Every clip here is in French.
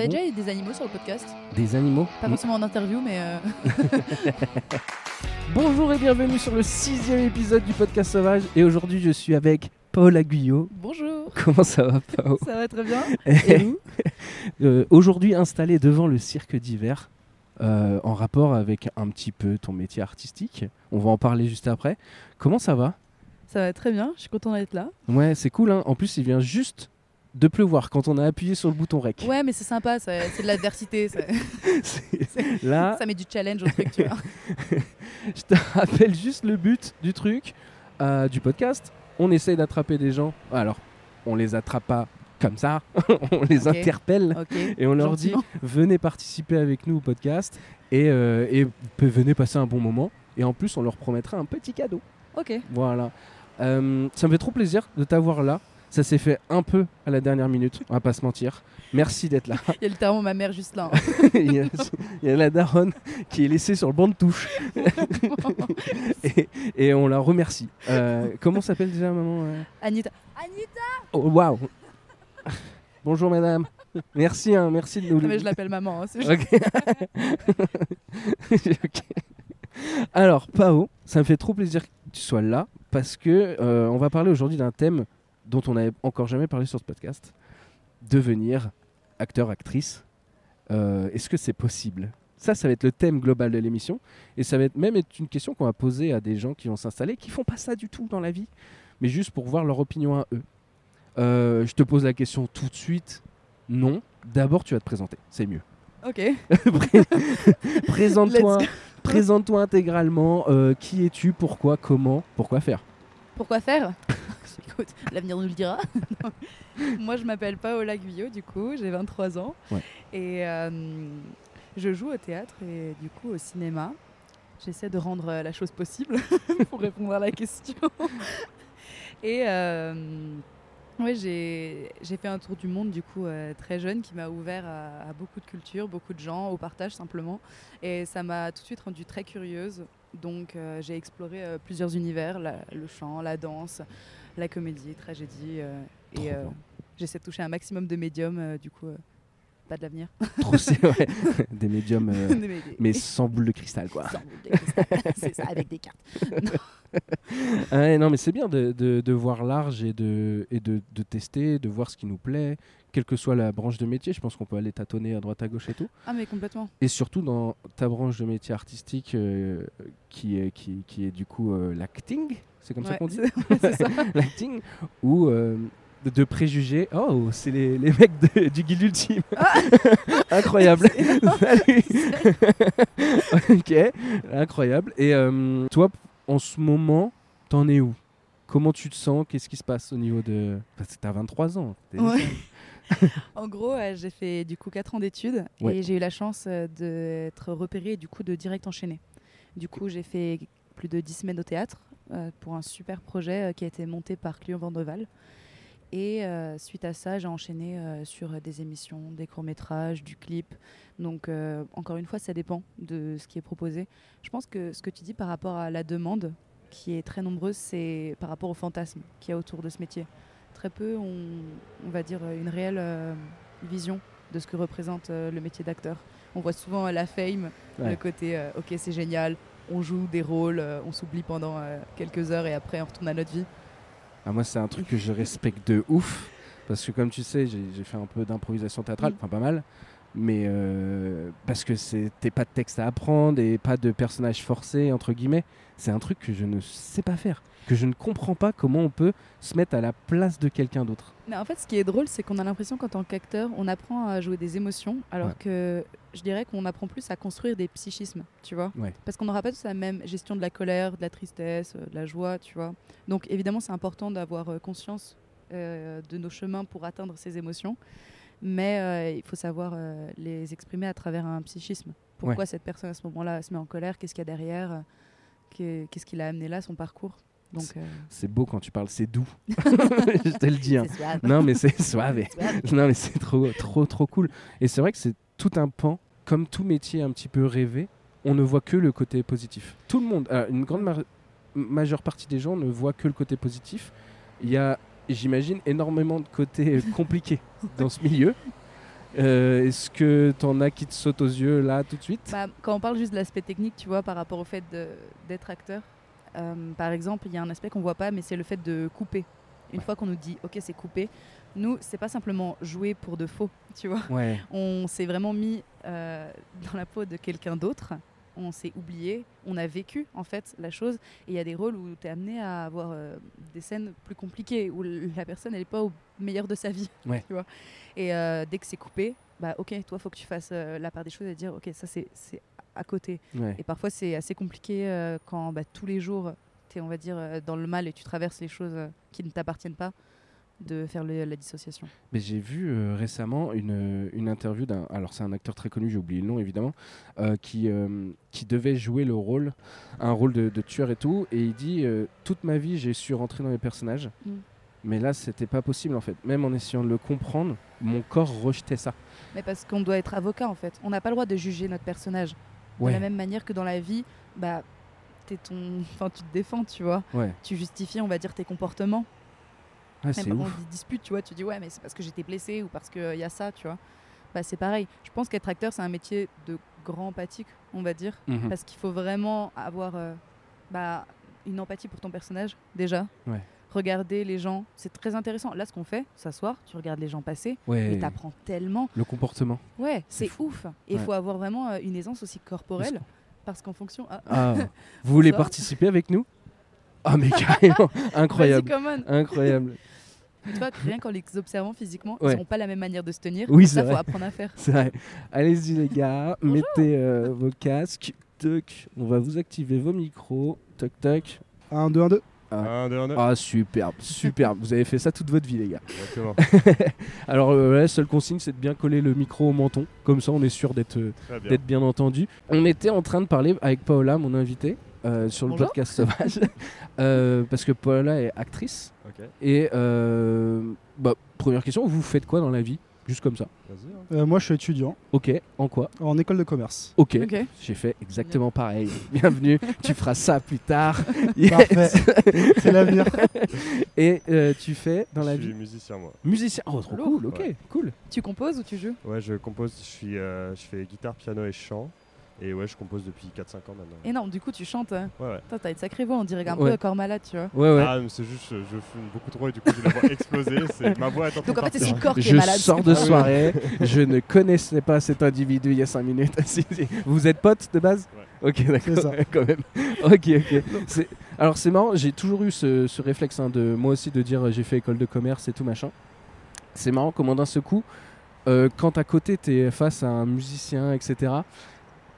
T'as déjà eu des animaux sur le podcast? Des animaux? Pas forcément en interview, mais. euh, Bonjour et bienvenue sur le sixième épisode du podcast Sauvage. Et aujourd'hui, je suis avec Paul Aguillot. Bonjour Comment ça va, Paul Ça va très bien Et vous? Euh, Aujourd'hui, installé devant le cirque d'hiver, euh, en rapport avec un petit peu ton métier artistique. On va en parler juste après. Comment ça va? Ça va très bien, je suis content d'être là. Ouais, c'est cool. Hein en plus, il vient juste de pleuvoir quand on a appuyé sur le bouton rec. Ouais, mais c'est sympa, c'est de l'adversité, ça, Là, ça met du challenge au truc, tu vois. Je te rappelle juste le but du truc, euh, du podcast. On essaye d'attraper des gens. Alors, on les attrape pas comme ça. on les interpelle et on leur dit venez participer avec nous au podcast et, euh, et venez passer un bon moment. Et en plus, on leur promettra un petit cadeau. Ok. Voilà. Euh, ça me fait trop plaisir de t'avoir là. Ça s'est fait un peu à la dernière minute, on va pas se mentir. Merci d'être là. Il y a littéralement ma mère juste là. hein. il, y a, il y a la daronne qui est laissée sur le banc de touche. et, et on la remercie. Euh, comment s'appelle déjà maman euh Anita. Anita Oh, Waouh Bonjour madame. Merci, hein, merci de nous Ah, mais je l'appelle maman. hein, c'est juste-. Alors, Pao, ça me fait trop plaisir que tu sois là parce que euh, on va parler aujourd'hui d'un thème dont on n'avait encore jamais parlé sur ce podcast devenir acteur, actrice. Euh, Est-ce que c'est possible? Ça, ça va être le thème global de l'émission et ça va être même être une question qu'on va poser à des gens qui vont s'installer qui font pas ça du tout dans la vie, mais juste pour voir leur opinion à eux. Euh, je te pose la question tout de suite. Non. D'abord, tu vas te présenter. C'est mieux. Ok. Pré- Présente-toi, présente-toi intégralement. euh, qui es-tu? Pourquoi? Comment? Pourquoi faire? Pourquoi faire? Écoute, l'avenir nous le dira. Moi, je m'appelle Paola Guyot, du coup, j'ai 23 ans. Ouais. Et euh, je joue au théâtre et du coup au cinéma. J'essaie de rendre euh, la chose possible pour répondre à la question. et euh, ouais, j'ai j'ai fait un tour du monde, du coup, euh, très jeune, qui m'a ouvert à, à beaucoup de cultures, beaucoup de gens, au partage simplement. Et ça m'a tout de suite rendue très curieuse. Donc euh, j'ai exploré euh, plusieurs univers, la- le chant, la danse, la comédie, tragédie. euh, et euh, j'essaie de toucher un maximum de médiums, euh, du coup, pas de l'avenir. Trop, c'est ouais. Des médiums, euh, mais sans boule de cristal, quoi. Sans boule de cristal. C'est ça, avec des cartes. Ouais, non, mais c'est bien de, de- de voir large et, de, et de, de tester, de voir ce qui nous plaît, quelle que soit la branche de métier. Je pense qu'on peut aller tâtonner à droite à gauche et tout. Ah, mais complètement. Et surtout dans ta branche de métier artistique, euh, qui, est, qui, qui est du coup euh, l'acting, c'est comme ça qu'on dit l'acting ou euh, de, préjugés. Oh, c'est les, les mecs de- du guild ultime. Incroyable. Salut. ok, incroyable. Et euh, toi, en ce moment, t'en es où? Comment tu te sens? Qu'est-ce qui se passe au niveau de. Parce que t'as 23 ans. Ouais. En gros, euh, j'ai fait du coup 4 ans d'études Ouais. et j'ai eu la chance euh, d'être repérée et du coup de direct enchaîner. Du coup, j'ai fait plus de 10 semaines au théâtre euh, pour un super projet qui a été monté par Clio Vandeval. Et euh, suite à ça, j'ai enchaîné euh, sur des émissions, des courts-métrages, du clip. Donc, euh, encore une fois, ça dépend de ce qui est proposé. Je pense que ce que tu dis par rapport à la demande, qui est très nombreuse, c'est par rapport au fantasme qu'il y a autour de ce métier. Très peu ont, on va dire, une réelle euh, vision de ce que représente euh, le métier d'acteur. On voit souvent euh, la fame, Ouais. le côté ok, c'est génial, on joue des rôles, on s'oublie pendant quelques heures et après on retourne à notre vie. Ah, moi, c'est un truc que je respecte de ouf. Parce que, comme tu sais, j'ai j'ai fait un peu d'improvisation théâtrale, Mm. enfin pas mal. Mais euh, parce que c'était pas de texte à apprendre et pas de personnage forcé, entre guillemets. C'est un truc que je ne sais pas faire. Que je ne comprends pas comment on peut se mettre à la place de quelqu'un d'autre. Mais en fait, ce qui est drôle, c'est qu'on a l'impression qu'en tant qu'acteur, on apprend à jouer des émotions, alors Ouais. que je dirais qu'on apprend plus à construire des psychismes, tu vois. Ouais. Parce qu'on n'aura pas tous la même gestion de la colère, de la tristesse, euh, de la joie, tu vois. Donc évidemment, c'est important d'avoir euh, conscience euh, de nos chemins pour atteindre ces émotions, mais euh, il faut savoir euh, les exprimer à travers un psychisme. Pourquoi cette personne à ce moment-là se met en colère? Qu'est-ce qu'il y a derrière? Qu'est- Qu'est-ce qui l'a amené là, son parcours? Euh, C'est beau quand tu parles, c'est doux. je te le dis. hein. Non, mais c'est suave. Non, mais c'est trop, trop, trop cool. Et c'est vrai que c'est tout un pan, comme tout métier un petit peu rêvé, on ne voit que le côté positif. Tout le monde, euh, une grande ma- majeure partie des gens ne voient que le côté positif. Il y a, j'imagine, énormément de côtés compliqués dans ce milieu. Euh, Est-ce que t'en as qui te sautent aux yeux là tout de suite? Bah, quand on parle juste de l'aspect technique, tu vois, par rapport au fait d'être acteur, euh, par exemple, il y a un aspect qu'on voit pas, mais c'est le fait de couper. Une Ouais. fois qu'on nous dit, ok, c'est coupé, nous, c'est pas simplement jouer pour de faux, tu vois. Ouais. On s'est vraiment mis euh, dans la peau de quelqu'un d'autre. On s'est oublié, on a vécu en fait la chose. Et il y a des rôles où tu es amené à avoir euh, des scènes plus compliquées, où la personne n'est pas au meilleur de sa vie. Ouais. Tu vois et euh, dès que c'est coupé, bah ok, toi faut que tu fasses euh, la part des choses et dire ok, ça c'est c'est à côté. ouais. Et parfois c'est assez compliqué quand bah, tous les jours tu es, on va dire, dans le mal et tu traverses les choses qui ne t'appartiennent pas, de faire le- la dissociation. Mais j'ai vu euh, récemment une, une interview d'un. Alors, c'est un acteur très connu, j'ai oublié le nom évidemment, euh, qui, euh, qui devait jouer le rôle, un rôle de, de tueur et tout. Et il dit euh, Toute ma vie, j'ai su rentrer dans les personnages. Mm. Mais là, c'était pas possible en fait. Même en essayant de le comprendre, mon corps rejetait ça. Mais parce qu'on doit être avocat en fait. On n'a pas le droit de juger notre personnage. De la même manière que dans la vie, bah, t'es ton... enfin, tu te défends, tu vois. Ouais. Tu justifies, on va dire, tes comportements. C'est Même tu vois, tu dis ouais, mais c'est parce que j'étais blessé ou parce qu'il y a ça, tu vois. Bah, c'est pareil. Je pense qu'être acteur, c'est un métier de grand empathique, on va dire. Mhm. Parce qu'il faut vraiment avoir euh, bah, une empathie pour ton personnage, déjà. Ouais. Regarder les gens, c'est très intéressant. Là, ce qu'on fait, s'asseoir, tu regardes les gens passer, Ouais. et t'apprends tellement. Le comportement. Ouais, C'est ouf. Et il Ouais. faut avoir vraiment euh, une aisance aussi corporelle. Parce qu'en fonction. Ah, Ah, vous voulez participer avec nous? Ah, mais carrément Incroyable. Vas-y, Tu vois, rien qu'en les observant physiquement, Ouais. ils n'ont pas la même manière de se tenir. Oui, c'est ça, faut vrai. apprendre à faire. C'est vrai. Allez-y les gars, mettez euh, vos casques. Toc. On va vous activer vos micros. Toc toc. 1, 2, 1, 2. Un, deux, un, deux. Ah superbe, superbe. vous avez fait ça toute votre vie les gars. Exactement. Alors euh, la seule consigne c'est de bien coller le micro au menton. Comme ça on est sûr d'être euh, bien entendu. On était en train de parler avec Paola, mon invité, euh, sur le Bonjour. podcast Sauvage. Euh, parce que Paola est actrice. Et euh, bah, première question, vous faites quoi dans la vie? Juste comme ça. hein. Euh, moi, je suis étudiant Ok, en quoi? En école de commerce. Ok, j'ai fait exactement pareil. Bienvenue, tu feras ça plus tard. Parfait. C'est l'avenir. Et euh, tu fais dans la Je suis vie musicien, moi. musicien. Oh, trop cool, ok, Ouais. cool. Tu composes ou tu joues? Ouais, je compose, je, suis, euh, je fais guitare, piano et chant. Et ouais, je compose depuis 4-5 ans maintenant. Énorme, du coup, tu chantes. hein. Ouais, ouais. Putain, T'as une sacrée voix, on dirait un Ouais. peu corps malade, tu vois. Ouais, ouais. Ah, mais c'est juste, je, je fume beaucoup trop et du coup, j'ai la voix explosée. C'est ma voix est en train Donc en fait, c'est le corps qui est je malade. sors de Ah soirée, je ne connaissais pas cet individu il y a 5 minutes. Vous êtes potes de base Ok, d'accord, C'est ça. quand même. Ok, ok. Alors c'est marrant, j'ai toujours eu ce, ce réflexe hein, de moi aussi de dire euh, j'ai fait école de commerce et tout machin. C'est marrant comment d'un seul coup, euh, quand à côté t'es face à un musicien, etc.,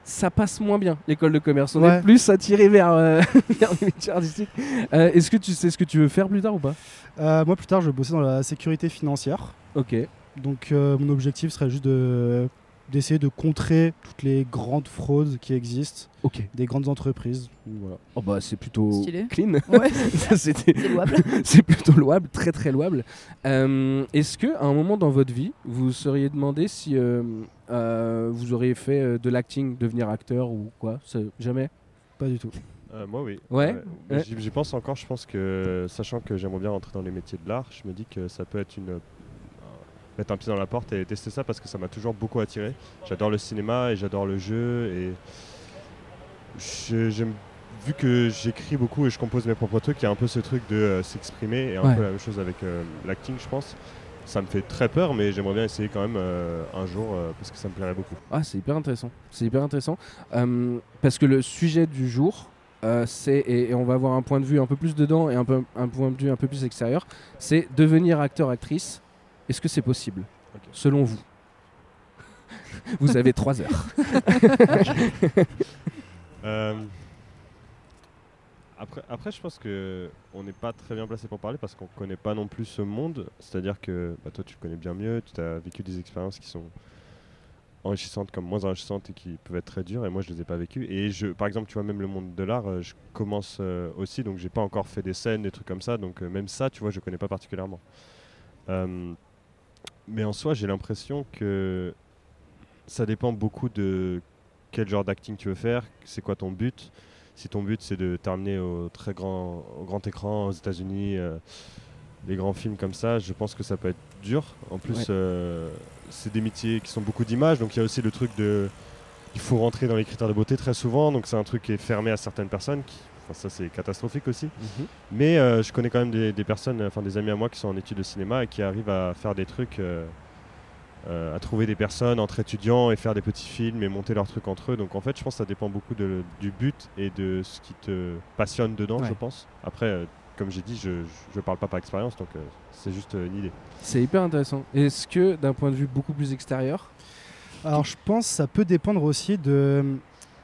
ça passe moins bien l'école de commerce. On Ouais. est plus attiré vers, euh, vers les métiers artistiques. Euh, Est-ce que tu sais ce que tu veux faire plus tard ou pas? Euh, moi, plus tard, je vais bosser dans la sécurité financière. Ok. Donc, mon objectif serait juste de d'essayer de contrer toutes les grandes fraudes qui existent Ok. des grandes entreprises. Voilà. Oh bah c'est plutôt Stylé. clean. Ouais, c'est louable. c'est plutôt louable, très très louable. Euh, Est-ce que à un moment dans votre vie, vous vous seriez demandé si euh, euh, vous auriez fait de l'acting, devenir acteur ou quoi? Jamais? Pas du tout. Euh, moi, oui. Ouais, ouais. J'y j'y pense encore. Je pense que, sachant que j'aimerais bien rentrer dans les métiers de l'art, je me dis que ça peut être une. Mettre un pied dans la porte et tester ça parce que ça m'a toujours beaucoup attiré. J'adore le cinéma et j'adore le jeu et j'aime vu que j'écris beaucoup et je compose mes propres trucs, il y a un peu ce truc de euh, s'exprimer et un Ouais. peu la même chose avec euh, l'acting, je pense. Ça me fait très peur, mais j'aimerais bien essayer quand même euh, un jour parce que ça me plairait beaucoup. Ah, c'est hyper intéressant. C'est hyper intéressant parce que le sujet du jour, c'est et, et on va avoir un point de vue un peu plus dedans et un peu un point de vue un peu plus extérieur. C'est devenir acteur-actrice. Est-ce que c'est possible, selon vous Vous avez trois heures. Euh, après, après, je pense que on n'est pas très bien placé pour parler parce qu'on connaît pas non plus ce monde. C'est-à-dire que bah, toi, tu le connais bien mieux, tu as vécu des expériences qui sont enrichissantes comme moins enrichissantes et qui peuvent être très dures. Et moi, je les ai pas vécues. Et je, par exemple, tu vois, même le monde de l'art, euh, je commence euh, aussi, donc j'ai pas encore fait des scènes, des trucs comme ça. Donc euh, même ça, tu vois, je connais pas particulièrement. Euh, mais en soi, j'ai l'impression que ça dépend beaucoup de quel genre d'acting tu veux faire, c'est quoi ton but. Si ton but c'est de t'amener au très grand, au grand écran aux États-Unis, euh, les grands films comme ça, je pense que ça peut être dur. En plus, Ouais. euh, c'est des métiers qui sont beaucoup d'images, donc il y a aussi le truc de. Il faut rentrer dans les critères de beauté très souvent, donc c'est un truc qui est fermé à certaines personnes. Qui, enfin, ça, c'est catastrophique aussi. Mhm. Mais euh, je connais quand même des, des personnes, enfin des amis à moi qui sont en études de cinéma et qui arrivent à faire des trucs, euh, euh, à trouver des personnes entre étudiants et faire des petits films et monter leurs trucs entre eux. Donc en fait, je pense que ça dépend beaucoup de- du but et de ce qui te passionne dedans, Ouais. je pense. Après, euh, comme j'ai dit, je, je, je parle pas par expérience, donc euh, c'est juste euh, une idée. C'est hyper intéressant. Est-ce que d'un point de vue beaucoup plus extérieur, Alors je pense que ça peut dépendre aussi de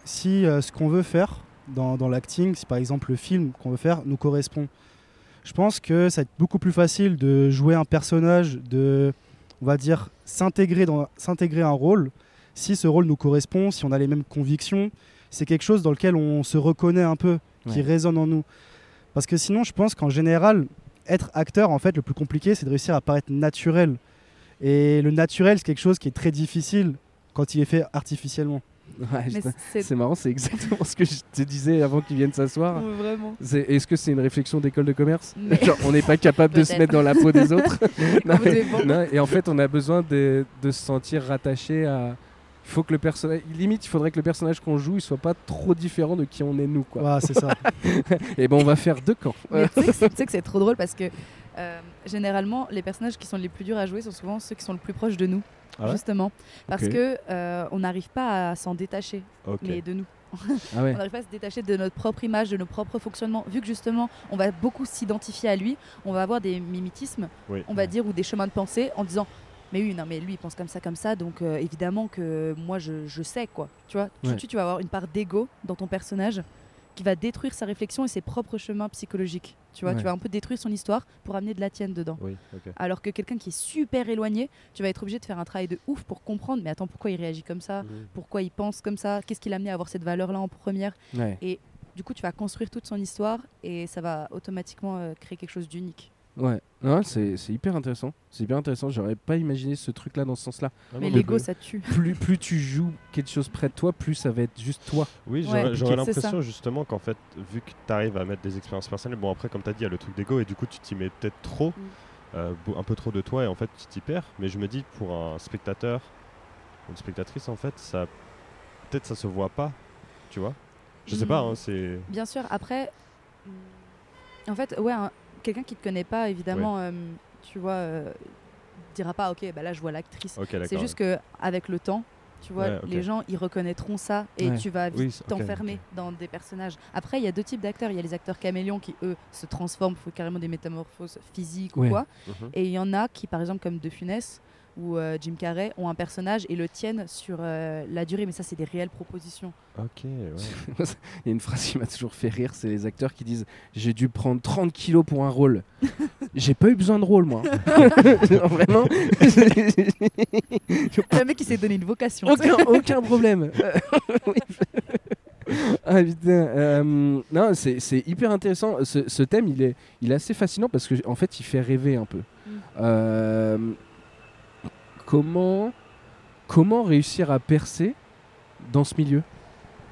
si euh, ce qu'on veut faire dans, dans l'acting, si par exemple le film qu'on veut faire nous correspond. Je pense que ça va être beaucoup plus facile de jouer un personnage, de, on va dire, s'intégrer un rôle, si ce rôle nous correspond, si on a les mêmes convictions, c'est quelque chose dans lequel on se reconnaît un peu, qui résonne en nous. Parce que sinon, je pense qu'en général, être acteur, en fait, le plus compliqué, c'est de réussir à paraître naturel. Et le naturel, c'est quelque chose qui est très difficile quand il est fait artificiellement. Ouais, c'est marrant, c'est exactement ce que je te disais avant qu'ils viennent s'asseoir. Est-ce que c'est une réflexion d'école de commerce? Mais- Genre, on n'est pas capable de se mettre dans la peau des autres Non, non, Et en fait, on a besoin de, de se sentir rattaché à. Il faut que le personnage. Limite, il faudrait que le personnage qu'on joue, il soit pas trop différent de qui on est nous, quoi. Voilà, c'est ça. Et ben, on va faire deux camps. Mais tu sais que c'est- tu sais que c'est trop drôle parce que euh, généralement, les personnages qui sont les plus durs à jouer sont souvent ceux qui sont le plus proches de nous, Ah ouais justement. Parce Ok. que euh, on n'arrive pas à s'en détacher, mais de nous. Ah ouais. On n'arrive pas à se détacher de notre propre image, de nos propres fonctionnements. Vu que justement, on va beaucoup s'identifier à lui, on va avoir des mimétismes, Oui. on va dire, ou des chemins de pensée en disant. Mais oui, non, mais lui, il pense comme ça, comme ça, donc euh, évidemment que moi, je, je sais, quoi. Tu vois, tout de Ouais. suite, tu vas avoir une part d'ego dans ton personnage qui va détruire sa réflexion et ses propres chemins psychologiques. Tu vois, Ouais. tu vas un peu détruire son histoire pour amener de la tienne dedans. Oui. Alors que quelqu'un qui est super éloigné, tu vas être obligé de faire un travail de ouf pour comprendre, mais attends, pourquoi il réagit comme ça? Mhm. Pourquoi il pense comme ça? Qu'est-ce qui l'a amené à avoir cette valeur-là en première? Ouais. du coup, tu vas construire toute son histoire et ça va automatiquement euh, créer quelque chose d'unique. Ouais. Non, c'est c'est hyper intéressant. C'est hyper intéressant. J'aurais pas imaginé ce truc-là dans ce sens-là. Ah Mais l'ego, ça tue. Plus, plus tu joues quelque chose près de toi, plus ça va être juste toi. Oui, Ouais, j'aurais. C'est l'impression justement qu'en fait, vu que tu arrives à mettre des expériences personnelles, bon après comme tu as dit, il y a le truc d'ego et du coup tu t'y mets peut-être trop, euh, beau- un peu trop de toi et en fait tu t'y perds. Mais je me dis pour un spectateur, une spectatrice en fait, ça peut-être ça se voit pas, tu vois. Je sais pas, Mm. hein, c'est... Bien sûr, après, en fait, ouais, un- quelqu'un qui te connaît pas, évidemment, euh, tu vois, euh, dira pas, ok, bah là, je vois l'actrice. C'est juste que avec le temps, tu vois, Ouais, les gens, ils reconnaîtront ça et Ouais. tu vas Oui, t'enfermer dans des personnages. Après, il y a deux types d'acteurs. Il y a les acteurs caméléons qui, eux, se transforment, font carrément des métamorphoses physiques Ouais. ou quoi. Mhm. Et il y en a qui, par exemple, comme De Funès ou euh, Jim Carrey, ont un personnage et le tiennent sur euh, la durée. Mais ça, c'est des réelles propositions. Ok, ouais. Il y a une phrase qui m'a toujours fait rire, c'est les acteurs qui disent J'ai dû prendre 30 kilos pour un rôle. J'ai pas eu besoin de rôle, moi. Genre, Vraiment Le mec, il s'est donné une vocation. aucun, aucun problème. Euh, ah putain. euh, non, c'est c'est hyper intéressant. Ce, ce thème, il est, il est assez fascinant parce que en fait, il fait rêver un peu. Mm. Euh, comment, comment réussir à percer dans ce milieu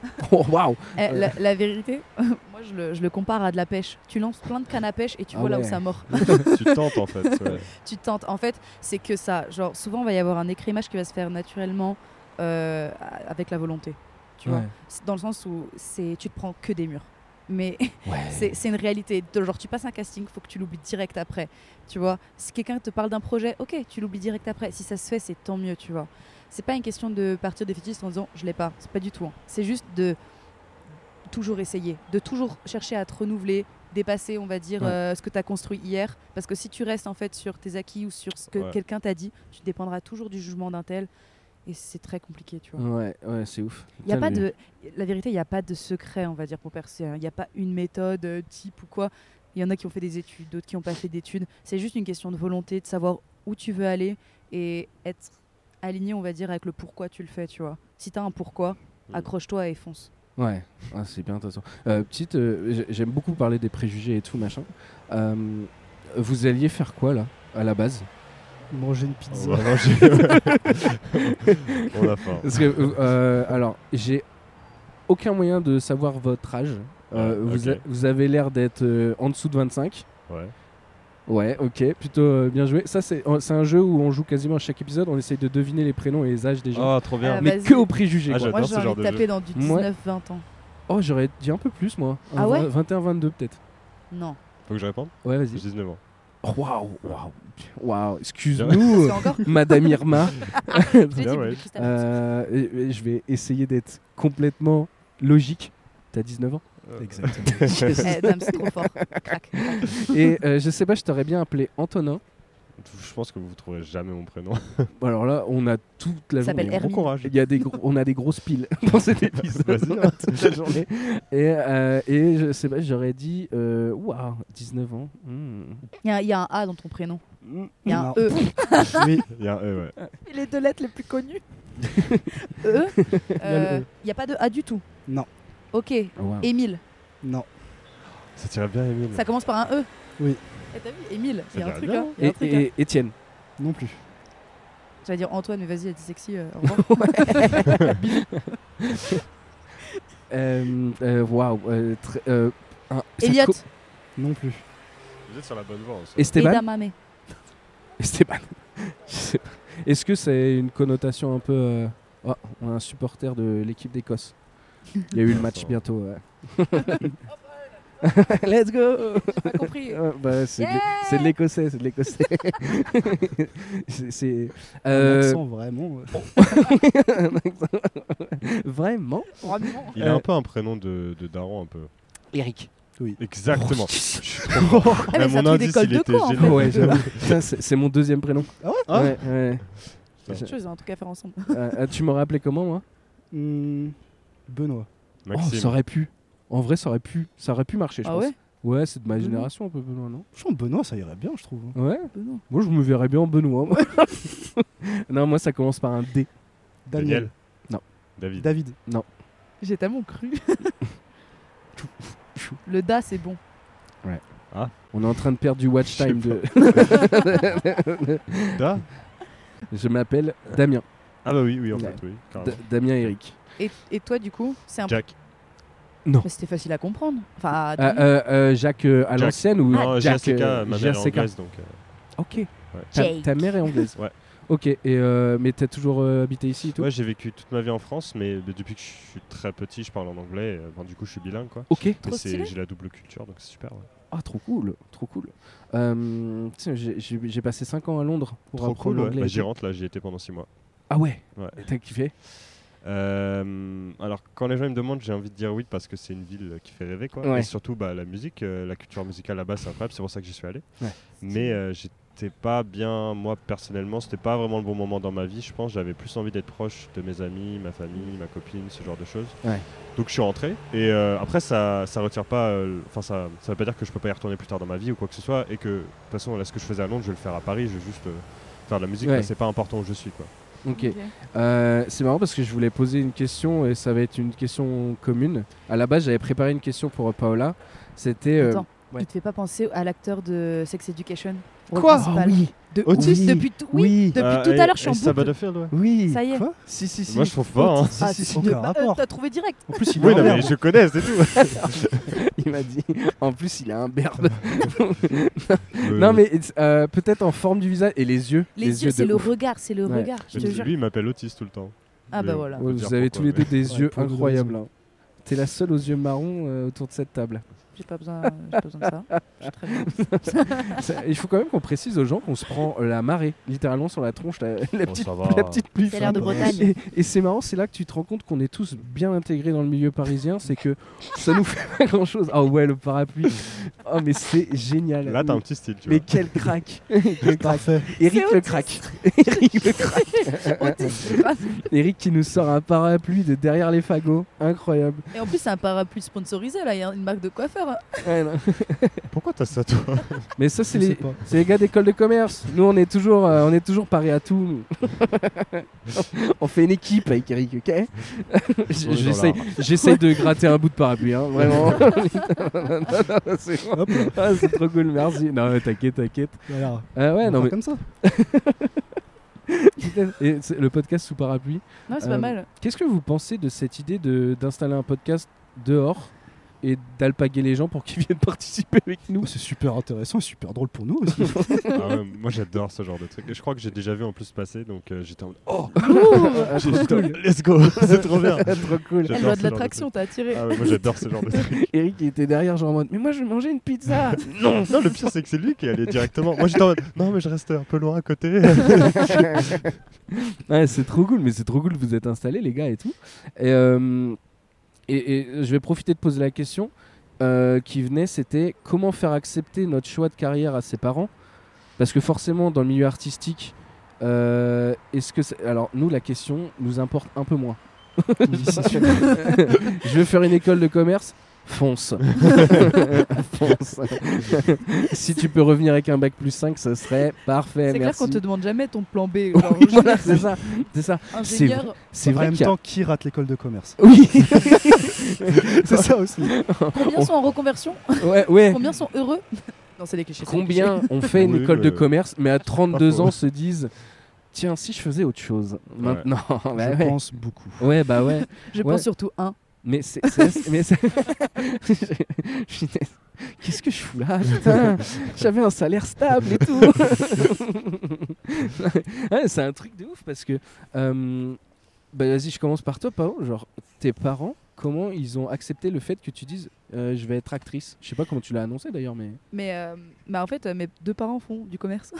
Oh waouh Eh, la, la vérité, moi, je le, je le compare à de la pêche. Tu lances plein de cannes à pêche et tu Ah vois là où ça mord. tu tentes en fait. ouais. tu tentes. En fait, c'est que ça. Genre, souvent, il va y avoir un écrémage qui va se faire naturellement euh, avec la volonté. Tu Ouais. Dans le sens où c'est, tu te prends que des murs. Mais Ouais. c'est une réalité. Genre, tu passes un casting, faut que tu l'oublies direct après. Tu vois Si quelqu'un te parle d'un projet, ok, tu l'oublies direct après. Si ça se fait, c'est tant mieux, tu vois. C'est pas une question de partir défaitiste en disant je l'ai pas. C'est pas du tout. hein. C'est juste de toujours essayer, de toujours chercher à te renouveler, dépasser, on va dire, Ouais. euh, ce que tu as construit hier. Parce que si tu restes en fait sur tes acquis ou sur ce que Ouais. quelqu'un t'a dit, tu dépendras toujours du jugement d'un tel. Et c'est très compliqué, tu vois. Ouais, ouais, c'est ouf. Il y a pas de, la vérité, il n'y a pas de secret, on va dire, pour percer. hein. Il n'y a pas une méthode euh, type ou quoi. Il y en a qui ont fait des études, d'autres qui n'ont pas fait d'études. C'est juste une question de volonté, de savoir où tu veux aller et être aligné, on va dire, avec le pourquoi tu le fais, tu vois. Si tu as un pourquoi, Mm. accroche-toi et fonce. Ouais, ah, c'est bien intéressant. Euh, petite, euh, j'ai- j'aime beaucoup parler des préjugés et tout machin. Euh, vous alliez faire quoi là, à la base? Manger une On pizza. va manger. On a faim. Parce que, euh, alors, j'ai aucun moyen de savoir votre âge. Euh, Ouais, vous, a- vous avez l'air d'être euh, en dessous de 25. Ouais. Ouais, ok, plutôt euh, bien joué. Ça, c'est oh, c'est un jeu où on joue quasiment à chaque épisode, on essaye de deviner les prénoms et les âges des gens. Oh, trop bien. Ah, mais que au préjugé. Ah. Moi, j'ai envie de taper dans du Ouais. 19-20 ans. Oh, j'aurais dit un peu plus, moi. Un Ah ouais 21-22 peut-être. Non. Faut que je réponde? Ouais, J'ai vas-y. 19 ans. Waouh, waouh, waouh. Excuse-nous, euh, Madame Irma. Euh, je vais essayer d'être complètement logique. T'as 19 ans Exactement. Eh, dame, c'est trop fort. Crac. Et euh, je sais pas, je t'aurais bien appelé Antonin. Je pense que vous trouverez jamais mon prénom. Bon, alors là, on a toute la Il s'appelle journée. Bon courage. Il y a des gros- on a des grosses piles dans cet épisode Vas-y, hein. toute la journée. Et, euh, et je sais pas, j'aurais dit euh, waouh, 19 ans. hmm. Il y, a- il y a un A dans ton prénom. Il y a un Non. E. Oui, Il y a un E, ouais. Et les deux lettres les plus connues. e. Euh, E. Il n'y a pas de A du tout. Non. Ok. Oh, wow. Émile. non. Ça tirait bien, Emile. Ça commence par un E. Oui. Et t'as vu Émile. Il y a un truc. hein. Y a un Et, truc, hein. et Étienne. Non plus. J'allais dire Antoine, mais vas-y, elle dit sexy. euh, au revoir. Euh, euh, Waouh. euh, euh, un- ça Elliot. Non plus. Vous êtes sur la bonne voie. aussi. Esteban. Edamame. Esteban. Est-ce que c'est une connotation un peu. euh, oh, on a un supporter de l'équipe d'Écosse. Il y a eu le match bientôt. ouais. Let's go J'ai pas compris. Euh, bah, c'est Yeah c'est de l'écossais, c'est de l'écossais. C'est- c'est Un euh, accent vraiment. euh, vraiment Vraiment. Il a Euh, un peu un prénom de, de daron, un peu. Eric. Exactement. Ah, mais Ouais, c'est un mon indice, il était en génial. Ouais, c'est mon deuxième prénom. Ah ouais Ah ouais, ouais. Je ils ont un truc à faire ensemble. Euh, euh, tu m'aurais appelé comment moi? Hmm, Benoît. Oh, Maxime. ça aurait pu. En vrai, ça aurait pu. Ça aurait pu marcher, je Ah pense. ouais? Ouais, c'est de ma Benoît. génération un peu Benoît, non? Franchement, Benoît, ça irait bien, je trouve. Ouais? Benoît. Moi, je me verrais bien en Benoît. moi. non, moi, ça commence par un D. Daniel. Non. David. David. J'ai tellement cru. Le Da, c'est bon. On est en train de perdre du watch Je time de. Da je m'appelle Damien. Ah bah oui, oui, en Ouais. fait, oui. Damien Eric. Et, et toi, du coup, c'est un Jack. Mais c'était facile à comprendre. Enfin, à Euh, euh, euh, Jacques euh, à Jack. l'ancienne ou Non, Jack JCK, euh, ma mère est anglaise, donc... euh, Ok. Ta, Jake. ta mère est anglaise. Ouais. Ok. Et euh, mais t'as toujours euh, habité ici et tout? Ouais, j'ai vécu toute ma vie en France, mais mais depuis que je suis très petit, je parle en anglais. du coup, je suis bilingue, quoi. Ok. Trop c'est- stylé. J'ai la double culture, donc c'est super. ouais. Ah, trop cool, trop cool. Euh, j'ai- j'ai j'ai passé 5 ans à Londres pour Trop apprendre cool. ouais. l'anglais. Bah, J'y rentre, là, j'y étais pendant 6 mois. Ah ouais? Ouais. Et T'as kiffé? Euh, alors, quand les gens ils me demandent, j'ai envie de dire oui parce que c'est une ville qui fait rêver, quoi. Ouais. Et surtout, bah, la musique, euh, la culture musicale là-bas, c'est incroyable. C'est pour ça que j'y suis allé. Ouais. Mais euh, j'étais pas bien, moi personnellement, c'était pas vraiment le bon moment dans ma vie. Je pense j'avais plus envie d'être proche de mes amis, ma famille, ma copine, ce genre de choses. Ouais. Donc je suis rentré. Et euh, après, ça, ça retire pas. Enfin, ça, ça veut pas dire que je peux pas y retourner plus tard dans ma vie ou quoi que ce soit. Et que de toute façon, là, ce que je faisais à Londres, je vais le faire à Paris. Je vais juste faire de la musique. Mais C'est pas important où je suis, quoi. Ok. Euh, c'est marrant parce que je voulais poser une question et ça va être une question commune. À la base, j'avais préparé une question pour Paola. C'était. euh, Attends, ouais. il te fait pas penser à l'acteur de Sex Education? Quoi. Ah oui. De Autiste ouf, depuis tout, oui, depuis Euh, tout et- à l'heure, je suis en boucle. Butterfield, ouais. Oui. Ça y est. Quoi Si, si, si. Moi, je trouve pas. hein. Ah, si, si, si, aucun bah, euh. T'as trouvé direct. En plus, il Oui, est non, mais je connais, c'est tout. Il m'a dit. En plus, il a un berbe. Euh, non, mais euh, peut-être en forme du visage et les yeux. Les, yeux, c'est le regard, c'est le Ouais. regard, je te lui, jure. il m'appelle autiste tout le temps. Ah bah voilà. vous avez tous les deux des yeux incroyables. hein. T'es la seule aux yeux marrons euh, autour de cette table. J'ai pas besoin, j'ai pas besoin de ça. Je suis très bien. Il faut quand même qu'on précise aux gens qu'on se prend la marée, littéralement sur la tronche, la, la Bon, petite, la petite pluie. C'est l'air de. Bretagne. Et, et c'est marrant, c'est là que tu te rends compte qu'on est tous bien intégrés dans le milieu parisien, c'est que ça nous fait pas grand chose. Ah ouais, le parapluie. Oh mais c'est génial. Là, t'as un petit style, tu mais vois. quel crack. Quel crack. Parfait. Eric le crack. Eric le crack. Eric qui nous sort un parapluie de derrière les fagots. Incroyable. Et en plus, c'est un parapluie sponsorisé là, il y a une marque de coiffeur. Ouais. Pourquoi t'as ça, toi? Mais ça, c'est les, pas. c'est les gars d'école de commerce. Nous, on est toujours, euh, on est toujours parés à tout. on fait une équipe avec Eric, ok? J'essaye de gratter un bout de parapluie, hein, vraiment. C'est ah, c'est trop cool, merci. Non, mais t'inquiète, t'inquiète. Ah ouais, On non, mais comme ça. et c'est le podcast sous parapluie. Non, c'est Euh, pas mal. Qu'est-ce que vous pensez de cette idée de d'installer un podcast dehors? Et d'alpaguer les gens pour qu'ils viennent participer avec nous. C'est super intéressant et super drôle pour nous aussi. Ah ouais, moi j'adore ce genre de truc. Et je crois que j'ai déjà vu en plus passer, donc euh, j'étais en mode, Oh Ah, cool. mode, Let's go C'est trop bien trop cool. Elle genre de l'attraction, t'as attiré. Ah ouais, Moi j'adore ce genre de truc. Eric il était derrière genre en mode mais moi je veux manger une pizza. non. Non, le pire c'est que c'est lui qui est allé directement. Moi j'étais en mode Non, mais je reste un peu loin à côté. Ouais, c'est trop cool, mais c'est trop cool que vous êtes installés, les gars, et tout. Et, euh, et, et je vais profiter de poser la question euh, qui venait c'était comment faire accepter notre choix de carrière à ses parents? Parce que forcément, dans le milieu artistique, euh, est-ce que. c'est- Alors, nous, la question nous importe un peu moins. Je veux faire une école de commerce Fonce. Fonce. si tu peux revenir avec un bac plus 5, ce serait parfait. C'est clair qu'on te demande jamais ton plan B. Oui, Genre, voilà, c'est ça. C'est ça. ingénieur, C'est en vrai même a- temps, qui rate l'école de commerce? Oui. C'est ça aussi. combien sont en reconversion? Ouais, ouais. Combien sont heureux? Non, c'est des clichés. Combien ont fait une Oui, école de mais- commerce, mais à 32 faux. ans se disent Tiens, si je faisais autre chose maintenant. bah Je ouais. pense beaucoup. ouais, bah ouais. Je Ouais. pense surtout un. Mais c'est. Qu'est-ce que je fous là putain? J'avais un salaire stable et tout. ouais, c'est un truc de ouf parce que. euh, bah vas-y, je commence par toi, Pao. Genre, tes parents, comment ils ont accepté le fait que tu dises euh, je vais être actrice? Je sais pas comment tu l'as annoncé d'ailleurs, mais. Mais euh, bah en fait, mes deux parents font du commerce,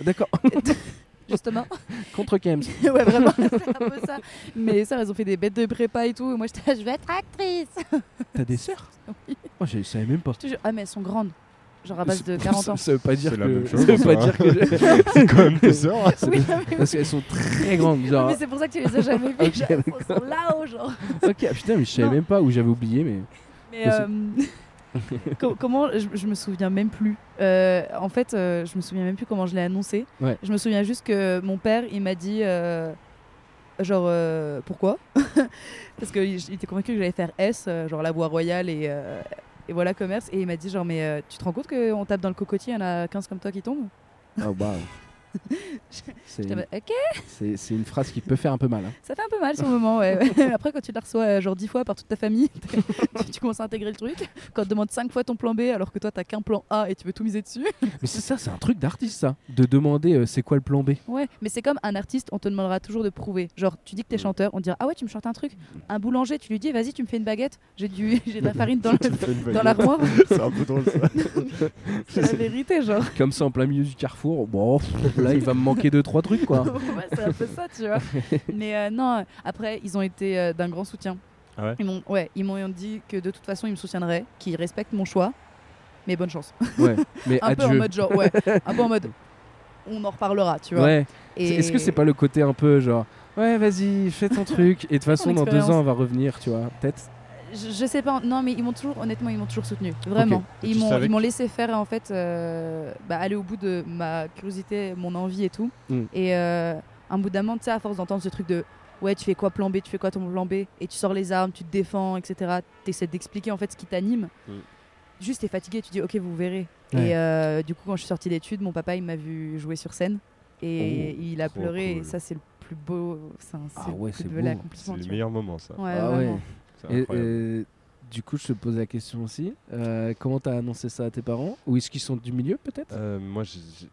D'accord, justement. contre Kems. ouais, vraiment, c'est un peu ça. Mais ça, elles ont fait des bêtes de prépa et tout. Et moi, j'étais là, je vais être actrice. T'as des sœurs? Oui. Moi, je savais même pas. Ah, mais elles sont grandes. Genre à base de 40 ans. Ça, ça veut pas dire C'est que. la même chose, ça veut pas va. dire que. je- c'est quand même tes sœurs. c'est Oui, des- non, mais- Parce qu'elles sont très grandes. Genre. mais c'est pour ça que tu les as jamais vues. Ok, genre, elles sont là-haut, genre. ok, ah, putain, mais je savais Non. même pas où j'avais oublié, mais. Mais euh, comment je, je me souviens même plus. Euh, en fait, euh, je me souviens même plus comment je l'ai annoncé. Ouais. Je me souviens juste que mon père, il m'a dit euh, genre pourquoi? Parce qu'il il était convaincu que j'allais faire S, genre la voie royale et et voilà commerce. Et il m'a dit genre mais tu te rends compte qu'on tape dans le cocotier, il y en a 15 comme toi qui tombent? Oh, waouh. C'est J'étais en mode, Ok, c'est- c'est une phrase qui peut faire un peu mal. hein. ça fait un peu mal sur le moment. Ouais. Après quand tu la reçois euh, genre 10 fois par toute ta famille, tu, tu commences à intégrer le truc. Quand on te demande 5 fois ton plan B alors que toi t'as qu'un plan A et tu veux tout miser dessus. Mais c'est ça, c'est un truc d'artiste, ça. De demander euh, c'est quoi le plan B. Ouais, mais c'est comme un artiste, on te demandera toujours de prouver. Genre, tu dis que t'es chanteur, on te dira Ah ouais, tu me chantes un truc. Un boulanger, tu lui dis Vas-y, tu me fais une baguette. J'ai du... j'ai de la farine dans, le- dans l'armoire. C'est un peu drôle ça. C'est la vérité, genre. Comme ça, en plein milieu du carrefour, bon, là, il va me manquer deux, trois trucs, quoi. ouais, c'est un peu ça, tu vois. Mais euh, non, après, ils ont été euh, d'un grand soutien. Ah ouais Ils m'ont ouais, ils m'ont dit que de toute façon, ils me soutiendraient, qu'ils respectent mon choix. Mais bonne chance. Ouais, mais Un peu en mode genre, ouais, un peu en mode on en reparlera, tu vois. Ouais. Et- Est-ce que c'est pas le côté un peu genre, ouais, vas-y, fais ton truc, et de toute façon, dans deux ans, on va revenir, tu vois, peut-être je, je sais pas, non mais ils m'ont toujours, honnêtement, ils m'ont toujours soutenu, vraiment. Et Ils tu m'ont, que- laissé faire en fait, euh, bah, aller au bout de ma curiosité, mon envie et tout. Mm. Et euh, un bout d'un moment, tu sais, à force d'entendre ce truc de, ouais, tu fais quoi plan B, tu fais quoi ton plan B, et tu sors les armes, tu te défends, etc. T'essaies d'expliquer en fait ce qui t'anime. Mm. Juste t'es fatigué, tu dis ok, vous verrez. Ouais. Et euh, du coup, quand je suis sortie d'études, mon papa il m'a vu jouer sur scène et Oh, il a pleuré. Et ça, c'est le plus beau, c'est un- Ah c'est le ouais, plus c'est tu meilleurs moments ça. Ouais, Ah ouais. Et, euh, du coup, je te pose la question aussi. Euh, comment t'as annoncé ça à tes parents? Ou est-ce qu'ils sont du milieu, peut-être? Euh, moi,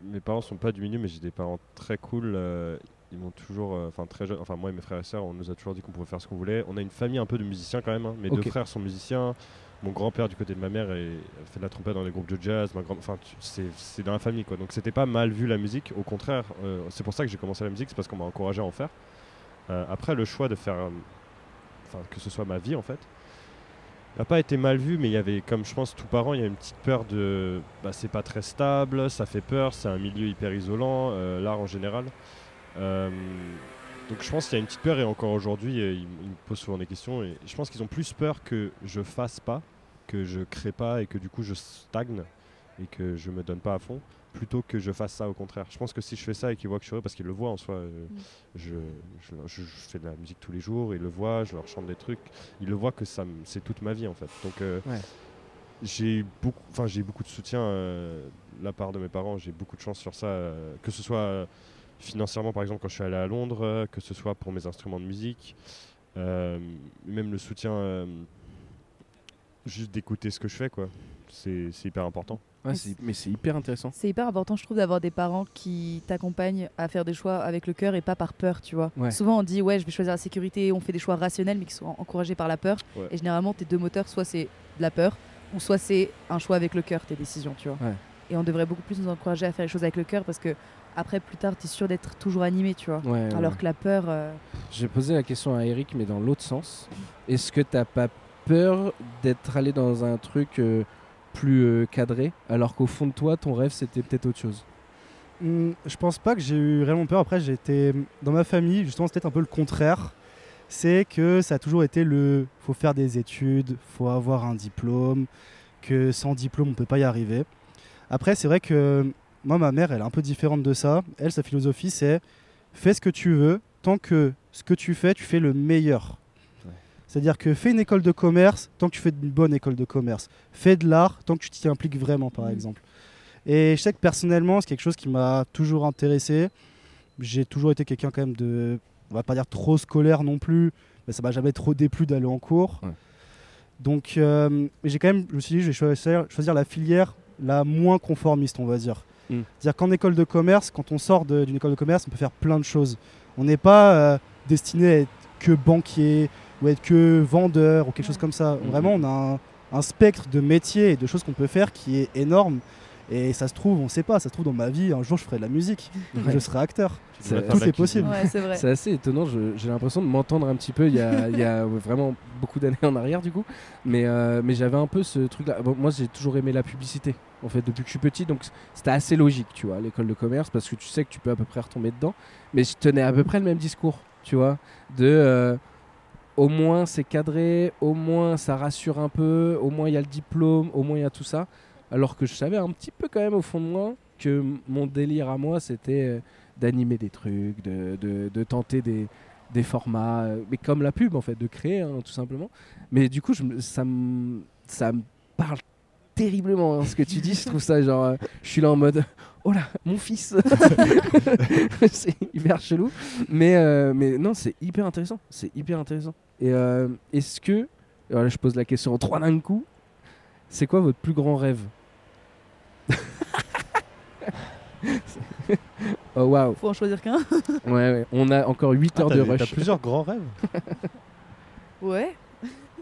mes parents sont pas du milieu, mais j'ai des parents très cool. euh, ils m'ont toujours, enfin très jeunes, enfin moi et mes frères et sœurs, on nous a toujours dit qu'on pouvait faire ce qu'on voulait. On a une famille un peu de musiciens quand même. hein. Mes deux frères sont musiciens. Mon grand-père du côté de ma mère est- fait de la trompette dans les groupes de jazz. Ma grand, enfin c'est dans la famille quoi. Donc c'était pas mal vu la musique. Au contraire, c'est pour ça que j'ai commencé la musique, c'est parce qu'on m'a encouragé à en faire. Après le choix de faire, enfin que ce soit ma vie en fait n'a pas été mal vu, mais il y avait, comme je pense, tout parent, il y a une petite peur de. Bah, c'est pas très stable, ça fait peur, c'est un milieu hyper isolant, euh, l'art en général. Euh, donc je pense qu'il y a une petite peur, et encore aujourd'hui, euh, ils me posent souvent des questions, et je pense qu'ils ont plus peur que je fasse pas, que je crée pas, et que du coup je stagne, et que je me donne pas à fond, plutôt que je fasse ça au contraire. Je pense que si je fais ça et qu'ils voient que je suis heureux, parce qu'ils le voient en soi, euh, je, je, je- je fais de la musique tous les jours, ils le voient, je leur chante des trucs, ils le voient que ça me- c'est toute ma vie en fait. Donc euh, Ouais. j'ai eu beaucoup, enfin j'ai beaucoup de soutien euh, de la part de mes parents, j'ai beaucoup de chance sur ça, euh, que ce soit financièrement par exemple quand je suis allé à Londres, euh, que ce soit pour mes instruments de musique, euh, même le soutien euh, juste d'écouter ce que je fais, quoi. C'est c'est hyper important. Ouais, Mais c'est- mais c'est hyper intéressant. C'est hyper important, je trouve, d'avoir des parents qui t'accompagnent à faire des choix avec le cœur et pas par peur, tu vois. Ouais. Souvent, on dit, ouais, je vais choisir la sécurité, on fait des choix rationnels, mais qui sont encouragés par la peur. Ouais. Et généralement, tes deux moteurs, soit c'est de la peur, ou soit c'est un choix avec le cœur, tes décisions, tu vois. Et on devrait beaucoup plus nous encourager à faire les choses avec le cœur parce que après, plus tard, tu es sûr d'être toujours animé, tu vois. Ouais, Alors ouais. que la peur, euh, J'ai posé la question à Eric, mais dans l'autre sens. Est-ce que t'as pas peur d'être allé dans un truc euh, plus euh, cadré, alors qu'au fond de toi, ton rêve, c'était peut-être autre chose Hmm, je pense pas que j'ai eu réellement peur. Après, été dans ma famille, justement, peut-être un peu le contraire. C'est que ça a toujours été le faut faire des études, faut avoir un diplôme, que sans diplôme, on peut pas y arriver. Après, c'est vrai que moi, ma mère, elle est un peu différente de ça. Elle, sa philosophie, c'est fais ce que tu veux, tant que ce que tu fais, tu fais le meilleur. C'est-à-dire que fais une école de commerce, tant que tu fais une bonne école de commerce. Fais de l'art, tant que tu t'y impliques vraiment, par Mhm. exemple. Et je sais que personnellement, c'est quelque chose qui m'a toujours intéressé. J'ai toujours été quelqu'un quand même de, on va pas dire trop scolaire non plus, mais ça m'a jamais trop déplu d'aller en cours. Ouais. Donc euh, j'ai quand même, je me suis dit, je vais choisir, choisir la filière la moins conformiste, on va dire. Mm. C'est-à-dire qu'en école de commerce, quand on sort d'une école de commerce, on peut faire plein de choses. On n'est pas euh, destiné à être que banquier ou être que vendeur ou quelque chose comme ça. Mhm. Vraiment, on a un, un spectre de métiers et de choses qu'on peut faire qui est énorme. Et ça se trouve, on sait pas, ça se trouve dans ma vie, un jour je ferai de la musique, je serai acteur. Tout est possible. ouais, c'est vrai. C'est assez étonnant, j'ai l'impression de m'entendre un petit peu il y a, il y a vraiment beaucoup d'années en arrière du coup, mais, euh, mais j'avais un peu ce truc-là. Bon, moi j'ai toujours aimé la publicité, en fait, depuis que je suis petit, donc c'était assez logique, tu vois, l'école de commerce, parce que tu sais que tu peux à peu près retomber dedans, mais je tenais à peu près le même discours, tu vois, de euh, au moins c'est cadré, au moins ça rassure un peu, au moins il y a le diplôme, au moins il y a tout ça, alors que je savais un petit peu quand même au fond de moi que mon délire à moi c'était euh, d'animer des trucs, de, tenter des, formats, euh, mais comme la pub en fait, de créer hein, tout simplement. Mais du coup, ça me parle terriblement hein, ce que tu dis. Je trouve ça genre, euh, je suis là en mode, oh là, mon fils. c'est hyper chelou, mais euh, mais non, c'est hyper intéressant. C'est hyper intéressant. Et euh, est-ce que, voilà, je pose la question en trois d'un coup. C'est quoi votre plus grand rêve Oh waouh, Faut en choisir qu'un. ouais, ouais, on a encore 8 Ah, heures de des- T'as rush. plusieurs grands rêves Ouais.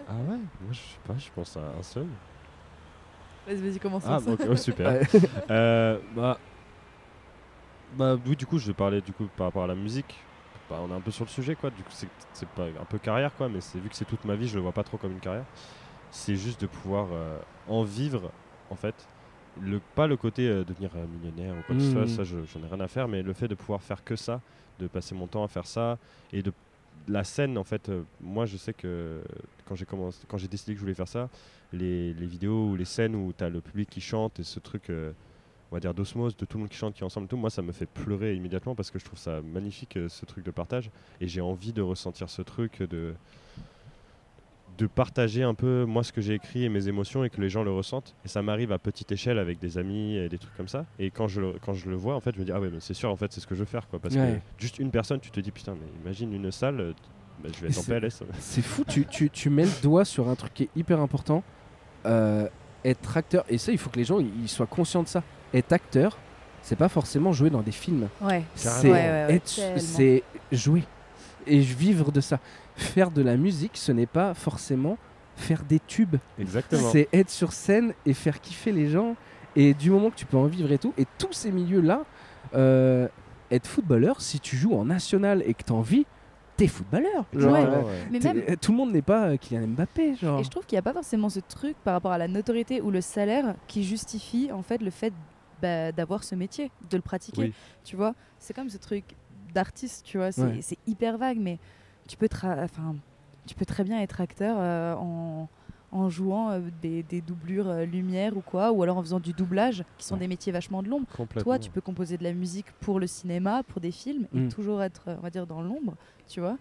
Ah ouais Moi, je sais pas, je pense à un seul. Vas-y, vas-y, commence. Ah, oh, super. Euh, bah, bah, oui, du coup, je vais parler du coup par rapport à la musique. Bah, on est un peu sur le sujet, quoi. Du coup, c'est pas un peu carrière, quoi. Mais c'est vu que c'est toute ma vie, je le vois pas trop comme une carrière. C'est juste de pouvoir euh, en vivre, en fait. Le, pas le côté euh, devenir euh, millionnaire ou quoi que ce soit, Mhm. ça, je- j'en ai rien à faire. Mais le fait de pouvoir faire que ça, de passer mon temps à faire ça et de la scène, en fait, euh, moi, je sais que quand j'ai commencé, quand j'ai décidé que je voulais faire ça, les, les vidéos ou les scènes où tu as le public qui chante et ce truc, on va dire, d'osmose, de tout le monde qui chante, qui est ensemble, tout, moi ça me fait pleurer immédiatement parce que je trouve ça magnifique euh, ce truc de partage et j'ai envie de ressentir ce truc de de partager un peu moi ce que j'ai écrit et mes émotions et que les gens le ressentent et ça m'arrive à petite échelle avec des amis et des trucs comme ça et quand je le, quand je le vois en fait je me dis ah ouais mais c'est sûr en fait c'est ce que je veux faire quoi parce Ouais. que juste une personne tu te dis putain mais imagine une salle euh, bah, je vais être en PLS C'est fou, tu, tu, tu mets le doigt sur un truc qui est hyper important. Euh, être acteur, et ça, il faut que les gens ils soient conscients de ça. Être acteur, c'est pas forcément jouer dans des films. Ouais. C'est Ouais, ouais, jouer et vivre de ça. Faire de la musique, ce n'est pas forcément faire des tubes. exactement C'est être sur scène et faire kiffer les gens. Et du moment que tu peux en vivre et tout, et tous ces milieux-là, euh, être footballeur, si tu joues en national et que t'en vis, t'es footballeur. Genre, Ouais. euh, Mais t'es- même, tout le monde n'est pas Kylian Mbappé. Genre. Et je trouve qu'il n'y a pas forcément ce truc par rapport à la notoriété ou le salaire qui justifie en fait le fait bah, d'avoir ce métier, de le pratiquer. Oui. Tu vois, c'est comme ce truc d'artiste, tu vois, c'est Ouais. c'est hyper vague, mais tu peux, tra- enfin, tu peux très bien être acteur euh, en, en jouant euh, des, des doublures euh, lumière ou quoi, ou alors en faisant du doublage, qui sont Ouais. des métiers vachement de l'ombre. Toi, tu peux composer de la musique pour le cinéma, pour des films, et Mm. toujours être, on va dire, dans l'ombre, tu vois.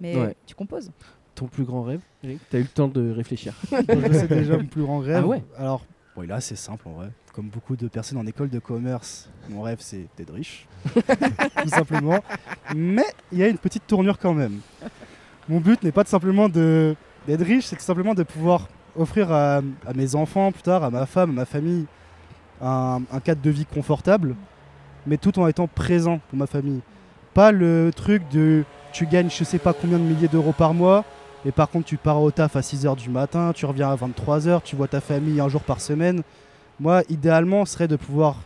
Mais Ouais. tu composes. Ton plus grand rêve, Eric? T'as eu le temps de réfléchir. Moi, je sais déjà mon plus grand rêve. Ah ouais Alors, bon, il est assez simple en vrai. Comme beaucoup de personnes en école de commerce, mon rêve c'est d'être riche. tout simplement. Mais il y a une petite tournure quand même. Mon but n'est pas de simplement de- d'être riche, c'est tout simplement de pouvoir offrir à, à mes enfants plus tard, à ma femme, à ma famille, un, un cadre de vie confortable, mais tout en étant présent pour ma famille. Pas le truc de tu gagnes je sais pas combien de milliers d'euros par mois, et par contre tu pars au taf à 6h du matin, tu reviens à 23h, tu vois ta famille un jour par semaine. Moi, idéalement, serait de pouvoir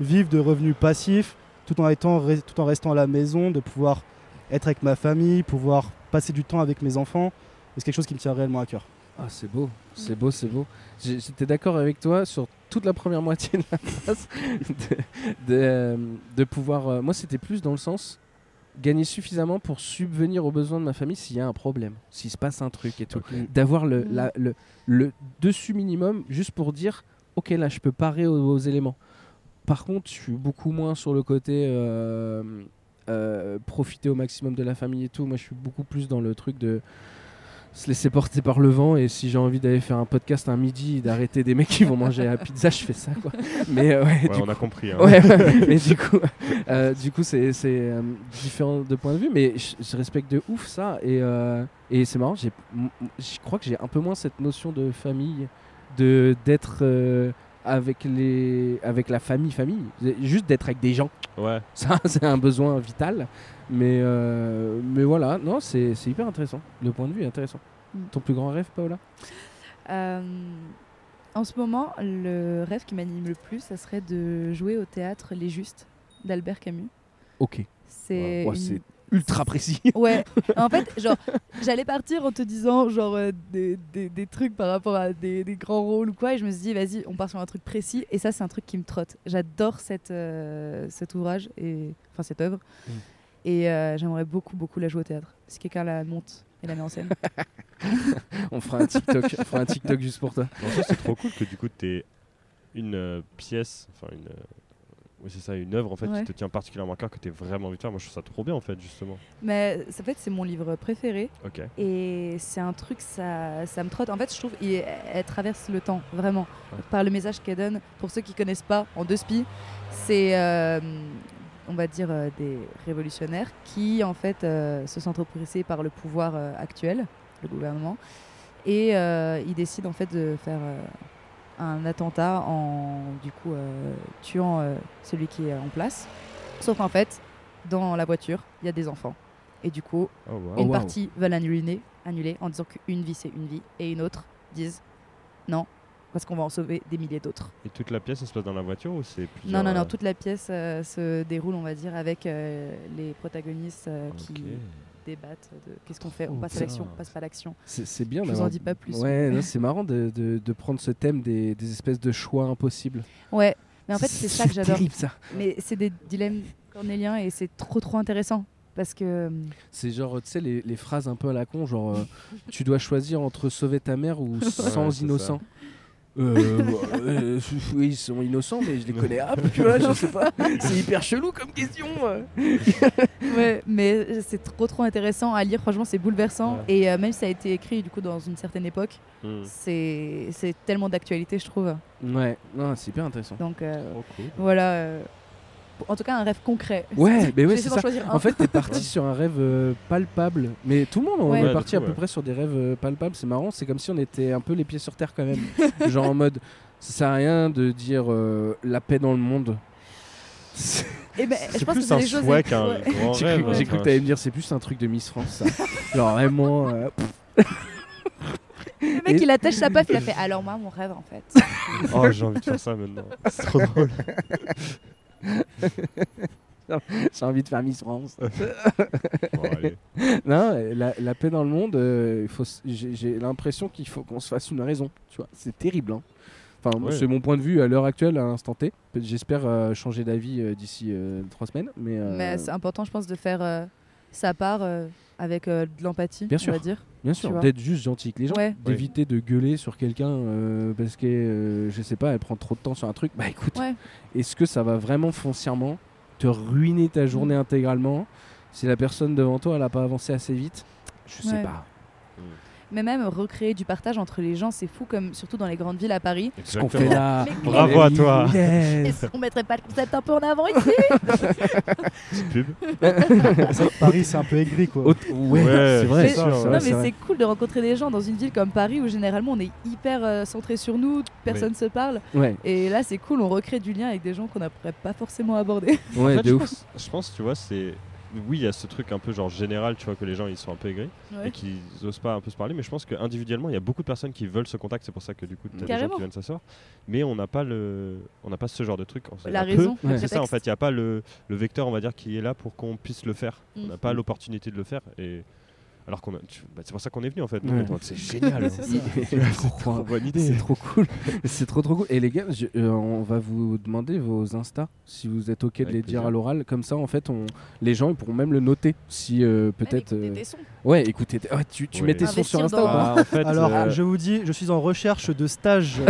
vivre de revenus passifs tout en, étant, tout en restant à la maison, de pouvoir être avec ma famille, pouvoir passer du temps avec mes enfants. C'est quelque chose qui me tient réellement à cœur. Ah, c'est beau, c'est beau, c'est beau. J'étais d'accord avec toi sur toute la première moitié de la phrase. De, euh, pouvoir. euh, moi, c'était plus dans le sens gagner suffisamment pour subvenir aux besoins de ma famille s'il y a un problème, s'il se passe un truc et tout. D'avoir le, Mm. la- le, le dessus minimum juste pour dire ok, là, je peux parer aux, aux éléments. Par contre, je suis beaucoup moins sur le côté. euh, euh, profiter au maximum de la famille et tout. Moi, je suis beaucoup plus dans le truc de se laisser porter par le vent et si j'ai envie d'aller faire un podcast un midi d'arrêter des mecs qui vont manger à la pizza je fais ça quoi mais euh, ouais, Ouais, du on a compris. hein. ouais, ouais, mais du coup euh, du coup c'est euh, différent de point de vue mais je, respecte de ouf ça et, euh, et c'est marrant je crois que j'ai un peu moins cette notion de famille de d'être avec les avec la famille famille juste d'être avec des gens Ouais. ça, c'est un besoin vital. Mais, euh, mais voilà, non, c'est hyper intéressant. Le point de vue est intéressant. Mm. Ton plus grand rêve, Paola? Euh, en ce moment, le rêve qui m'anime le plus, ça serait de jouer au théâtre Les Justes d'Albert Camus. Ok. C'est Ouais, une- c'est ultra précis. Ouais, en fait, genre, j'allais partir en te disant, genre, euh, des, des- des trucs par rapport à des, des grands rôles ou quoi, et je me suis dit, vas-y, on part sur un truc précis, et ça, c'est un truc qui me trotte. J'adore cette, euh, cet ouvrage, et, enfin, cette œuvre, Mm. Et euh, j'aimerais beaucoup, beaucoup la jouer au théâtre. Si quelqu'un la monte et la met en scène. on fera un TikTok, on fera un TikTok juste pour toi. En fait, c'est trop cool que du coup, tu une euh, pièce, enfin une. euh, oui, c'est ça, une œuvre en fait Ouais. qui te tient particulièrement à cœur, que tu vraiment envie de faire. Moi, je trouve ça trop bien en fait, justement. Mais en fait, c'est mon livre préféré. Et c'est un truc, ça, ça me trotte. En fait, je trouve qu'elle traverse le temps, vraiment. Ouais. Par le message qu'elle donne, pour ceux qui connaissent pas, en deux spies, c'est, euh, on va dire, euh, des révolutionnaires qui, en fait, euh, se sentent oppressés par le pouvoir euh, actuel, le gouvernement. Et euh, ils décident, en fait, de faire euh, un attentat en, du coup, euh, tuant euh, celui qui est en place. Sauf qu'en fait, dans la voiture, il y a des enfants. Et du coup, Oh, wow. Oh, une wow. partie veulent annuler, annuler en disant qu'une vie c'est une vie, et une autre disent non, parce qu'on va en sauver des milliers d'autres. Et toute la pièce, se passe dans la voiture ou c'est plusieurs Non, non, non, euh, toute la pièce euh, se déroule, on va dire, avec euh, les protagonistes euh, qui débattent de qu'est-ce qu'on fait, on Oh, passe à l'action, on passe pas à l'action. C'est bien Je vous en dis pas plus. Ouais, c'est marrant de, de- de prendre ce thème des, des espèces de choix impossibles. Ouais, mais en fait, c'est ça que j'adore. terrible ça. Mais c'est des dilemmes cornéliens et c'est trop, trop intéressant. Parce que. C'est genre, tu sais, les, les phrases un peu à la con, genre, euh, tu dois choisir entre sauver ta mère ou c'est 100 ça. Euh, bah, euh, ils sont innocents, mais je les connais hop, tu vois, je sais pas. C'est hyper chelou comme question. Ouais, mais c'est trop trop intéressant à lire. Franchement, c'est bouleversant. Ouais. Et euh, même si ça a été écrit du coup dans une certaine époque, Hmm. c'est tellement d'actualité, je trouve. Ouais, non, c'est hyper intéressant. Donc euh, cool. voilà. En tout cas, un rêve concret. Ouais, mais ouais, c'est ça. En fait, t'es parti sur un rêve euh, palpable. Mais tout le monde, on Ouais. est Ouais, parti à peu ouais. près sur des rêves euh, palpables. C'est marrant, c'est comme si on était un peu les pieds sur terre quand même. Genre en mode, ça sert à rien de dire euh, la paix dans le monde. C'est- Eh ben, C'est que plus un souhait qu'un grand J'ai rêve. cru, j'ai cru enfin, que t'allais me dire c'est plus un truc de Miss France. Ça. Genre vraiment. euh, Le mec, il attache sa paf, il a fait. Alors moi, mon rêve, en fait. Oh, j'ai envie de faire ça maintenant. C'est trop drôle. J'ai envie de faire Miss France. Bon, non, la, la paix dans le monde, euh, j'ai l'impression qu'il faut qu'on se fasse une raison. Tu vois, c'est terrible. hein. Enfin, Ouais. c'est mon point de vue à l'heure actuelle, à l'instant T. J'espère euh, changer d'avis euh, d'ici euh, trois semaines. Mais, euh, Mais c'est important, je pense, de faire euh, sa part euh, avec euh, de l'empathie, Bien on sûr. va dire. bien sûr, d'être juste gentil avec les gens, Ouais. d'éviter de gueuler sur quelqu'un euh, parce que euh, je sais pas, elle prend trop de temps sur un truc. Bah écoute, Ouais. est-ce que ça va vraiment foncièrement te ruiner ta journée intégralement? Si la personne devant toi elle a pas avancé assez vite Je sais pas. Mais même recréer du partage entre les gens, c'est fou, comme surtout dans les grandes villes à Paris. Ce qu'on fait là. Bravo à toi. Yes. Est-ce qu'on mettrait pas le concept un peu en avant ici pub. Paris, c'est un peu aigri, quoi. Aut- ouais, Ouais, c'est vrai. sûr. Non, mais c'est cool de rencontrer des gens dans une ville comme Paris où généralement on est hyper euh, centré sur nous, personne se parle. Ouais, Et là, c'est cool, on recrée du lien avec des gens qu'on n'aurait pas forcément abordé. ouais, En fait, de je, ouf. pense, je pense, tu vois, c'est. Oui, il y a ce truc un peu genre général, tu vois, que les gens ils sont un peu aigris et qu'ils osent pas un peu se parler, mais je pense qu'individuellement, il y a beaucoup de personnes qui veulent ce contact, c'est pour ça que du coup, tu as des gens qui viennent s'asseoir, mais on n'a pas, le... on n'a pas ce genre de truc. on- La raison, Ouais. C'est ça, en fait, il n'y a pas le, le vecteur, on va dire, qui est là pour qu'on puisse le faire. On Mm. n'a pas l'opportunité de le faire. Et... Alors qu'on a... bah, c'est pour ça qu'on est venu en fait. Ouais. C'est génial. C'est trop bonne idée. C'est trop cool. C'est trop trop cool. Et les gars, je- euh, on va vous demander vos Insta si vous êtes ok de Avec les dire à l'oral. Comme ça, en fait, on... les gens ils pourront même le noter. Si euh, peut-être. Même écouter euh, des sons. Ouais, écoutez. ouais, tu tu Ouais. mets tes sons sur Insta ou dans- pas en fait, Alors, euh, je vous dis, je suis en recherche de stage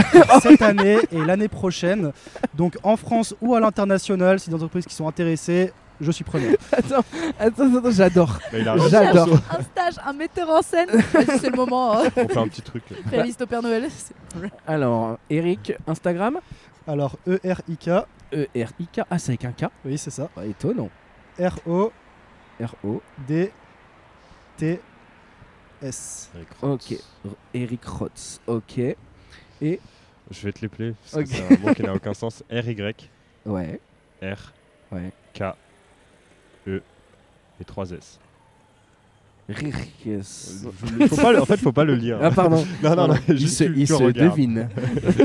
cette année et l'année prochaine. Donc, en France ou à l'international, si des entreprises qui sont intéressées, je suis preneur. Attends, attends, attends, j'adore. bah, il a J'adore. Un stage, un metteur en scène. C'est le moment. Hein. On fait un petit truc. Playlist au Père Noël. Alors, Eric, Instagram Alors, E-R-I-K, E-R-I-K. Ah, c'est avec un K. oui, c'est ça. Étonnant. R-O-D-T-S. R-O. Avec Ok. Rox. R- Eric Rotz. Ok. Je vais te les plaire parce Ok. que c'est un mot qui n'a aucun sens. R-Y, Ouais. R, Ouais. K, E et 3 S. Rirkes. Faut pas le- en fait, faut pas le lire. Ah, pardon. non, non, non, il juste se, tu- il tu se regardes. devine.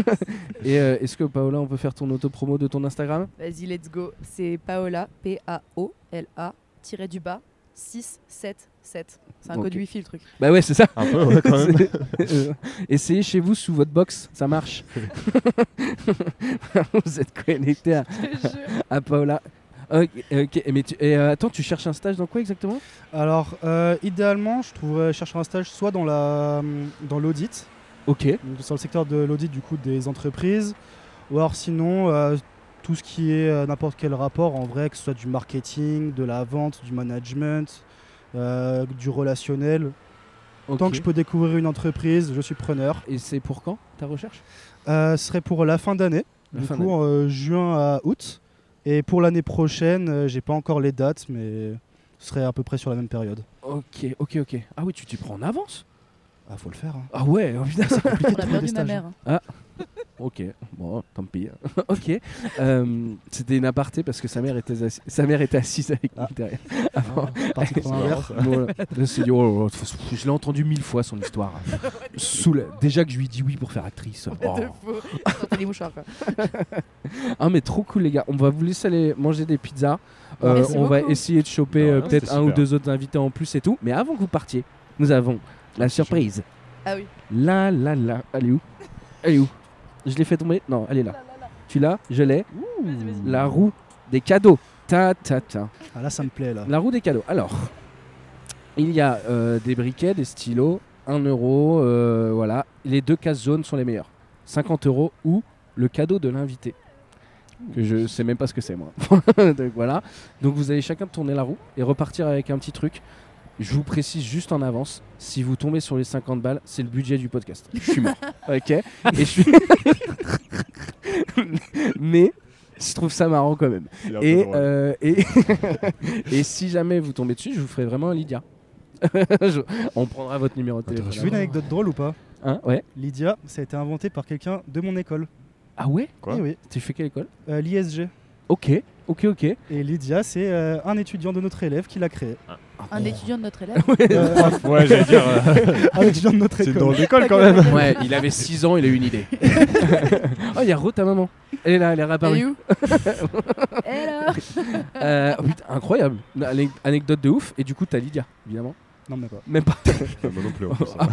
Et euh, est-ce que Paola, on peut faire ton auto-promo de ton Instagram? Vas-y, let's go. C'est Paola, P-A-O-L-A, tiré du bas, 6, 7, 7. C'est un Ok. code wifi le truc. Bah ouais, c'est ça. Un peu, ouais, quand même. C'est- euh, Essayez chez vous sous votre box, ça marche. vous êtes connecté à, à Paola. Ok, ok, mais tu, et, euh, attends, tu cherches un stage dans quoi exactement? Alors, euh, idéalement, je trouverais chercher un stage soit dans la dans l'audit, Ok. donc sur le secteur de l'audit du coup des entreprises, ou alors sinon euh, tout ce qui est n'importe quel rapport en vrai, que ce soit du marketing, de la vente, du management, du relationnel. Tant que je peux découvrir une entreprise, je suis preneur. Et c'est pour quand ta recherche? Euh, ce serait pour la fin d'année, du fin coup juin à août. Et pour l'année prochaine, euh, j'ai pas encore les dates, mais ce serait à peu près sur la même période. Ok, ok, ok. Ah oui, tu t'y prends en avance? Ah, faut le faire. hein. Ah ouais, oh, putain, c'est compliqué On de a perdu ma mère. hein. Ok, bon, tant pis. ok. Euh, C'était une aparté parce que sa mère était, assi- sa mère était assise avec nous Ah. derrière. Avant. Elle s'est dit, oh, oh, je l'ai entendu mille fois son histoire. Déjà que je lui ai dit oui pour faire actrice. Oh. Les. Ah mais trop cool les gars. On va vous laisser aller manger des pizzas. Euh, Merci on va essayer de choper euh, peut-être un ou deux autres invités en plus et tout. Mais avant que vous partiez, nous avons la surprise. Ah oui. Là, là, là. Elle est où? Elle est où? Je l'ai fait tomber Non, elle est là. Tu l'as Je l'ai. La roue des cadeaux. Ta ta ta. Ah, là, ça me plaît là. La roue des cadeaux. Alors, il y a euh, des briquets, des stylos, 1 euro, euh, voilà. Les deux cases jaunes sont les meilleures. 50 euros ou le cadeau de l'invité. Que je sais même pas ce que c'est moi. Donc voilà. Donc vous allez chacun tourner la roue et repartir avec un petit truc. Je vous précise juste en avance, si vous tombez sur les 50 balles, c'est le budget du podcast. Je suis mort. ok Et je suis. Mais je trouve ça marrant quand même. Et, euh, et, et si jamais vous tombez dessus, je vous ferai vraiment un Lydia. Je- on prendra votre numéro de téléphone. Tu veux une anecdote drôle ou pas Hein ouais. Lydia, ça a été inventé par quelqu'un de mon école. Ah ouais Quoi Eh oui, Tu fais quelle école euh, l'ISG. Ok, ok, ok. Et Lydia, c'est euh, un étudiant de notre élève qui l'a créé. Un étudiant de notre élève. Ouais, j'allais dire. euh, un étudiant de notre c'est école. dans l'école quand même. Ouais, il avait 6 ans, il a eu une idée. oh, il y a Ro, ta maman. Elle est là, elle est Elle est réapparue. Euh, oh, putain, incroyable. Anecdote de ouf. Et du coup, t'as Lydia, évidemment. Non, mais pas. Même pas. Moi non plus. en plus, Ah,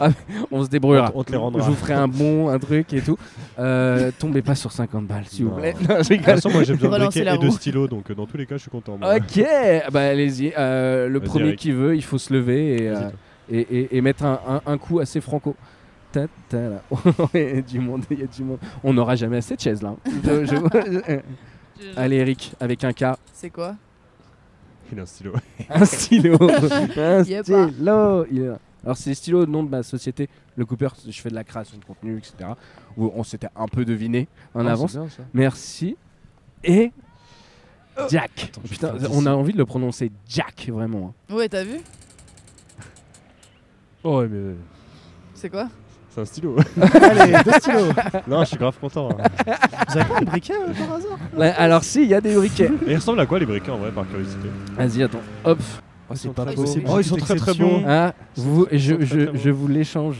hein. On se débrouillera. On te les rendra. Je vous ferai un bon, un truc et tout. Euh, tombez pas sur 50 balles, s'il vous plaît. Non, je De toute façon, moi j'ai besoin de et stylos, donc euh, dans tous les cas, je suis content. moi. Ok, bah allez-y. Euh, le Vas-y, premier Eric. qui veut, il faut se lever et, Vas-y, euh, toi. et, et- et mettre un, un- un coup assez franco. Ta, ta, là. Il y a du monde, il y a du monde. On n'aura jamais assez de chaises là. Je- je- Allez Eric, avec un K, C'est quoi? Il a un stylo. un stylo, un stylo. Il. Alors c'est les stylos, nom de ma société, le Cooper, je fais de la création de contenu, etc. Où on s'était un peu deviné en Ah, avance. Merci. Et Jack. Attends, je vais Putain, faire on a envie de le prononcer Jack, vraiment. hein. Ouais, t'as vu? Oh, ouais, mais C'est quoi? C'est un stylo. Allez, deux stylos. non, je suis grave content. hein. Vous avez pas un briquet euh, par hasard? Ouais, alors si, il y a des briquets. Et ils ressemblent à quoi les briquets en vrai, par curiosité? Vas-y, attends. Hop. Oh, C'est pas très possible. Oh, ils sont très très bons. Ah, vous, je, très, je, très je vous l'échange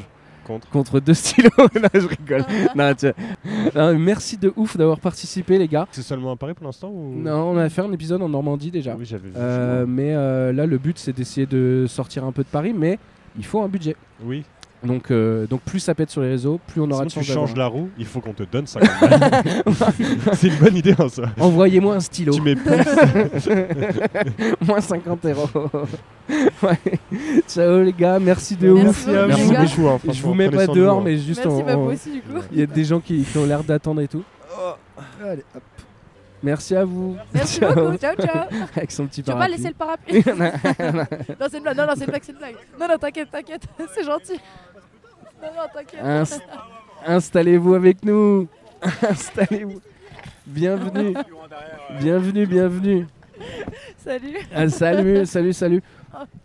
Contre. contre deux stylos. non, je rigole. non, tu- non, merci de ouf d'avoir participé, les gars. C'est seulement à Paris pour l'instant ou... Non, on a fait un épisode en Normandie déjà. Oui, j'avais vu. Euh, mais euh, là, le but, c'est d'essayer de sortir un peu de Paris, mais il faut un budget. Oui. Donc, euh, donc plus ça pète sur les réseaux, plus on aura Sinon, de tu chance changes d'avoir. la roue, il faut qu'on te donne 50 balles. c'est une bonne idée en ça. Envoyez-moi un stylo. Tu mets plus. Moins 50 euros. ouais. Ciao les gars, merci de Merci ouf. Merci gars. beaucoup. hein, Je vous mets pas soin de nous, dehors, hein. mais juste Merci, en. bah, en- moi aussi, du coup. Il y a des gens qui, qui ont l'air d'attendre et tout. Allez, hop. Merci à vous. Merci Ciao. beaucoup, ciao, ciao. Avec son petit Tu veux pas parapluie. laisser le parapluie Non, c'est une blague, non, non, c'est une blague, c'est une blague. Non, non, t'inquiète, t'inquiète, c'est gentil. Non, non, t'inquiète. Inst- Installez-vous avec nous. Installez-vous. Bienvenue. Bienvenue, bienvenue. Salut. Ah, salut, salut, salut.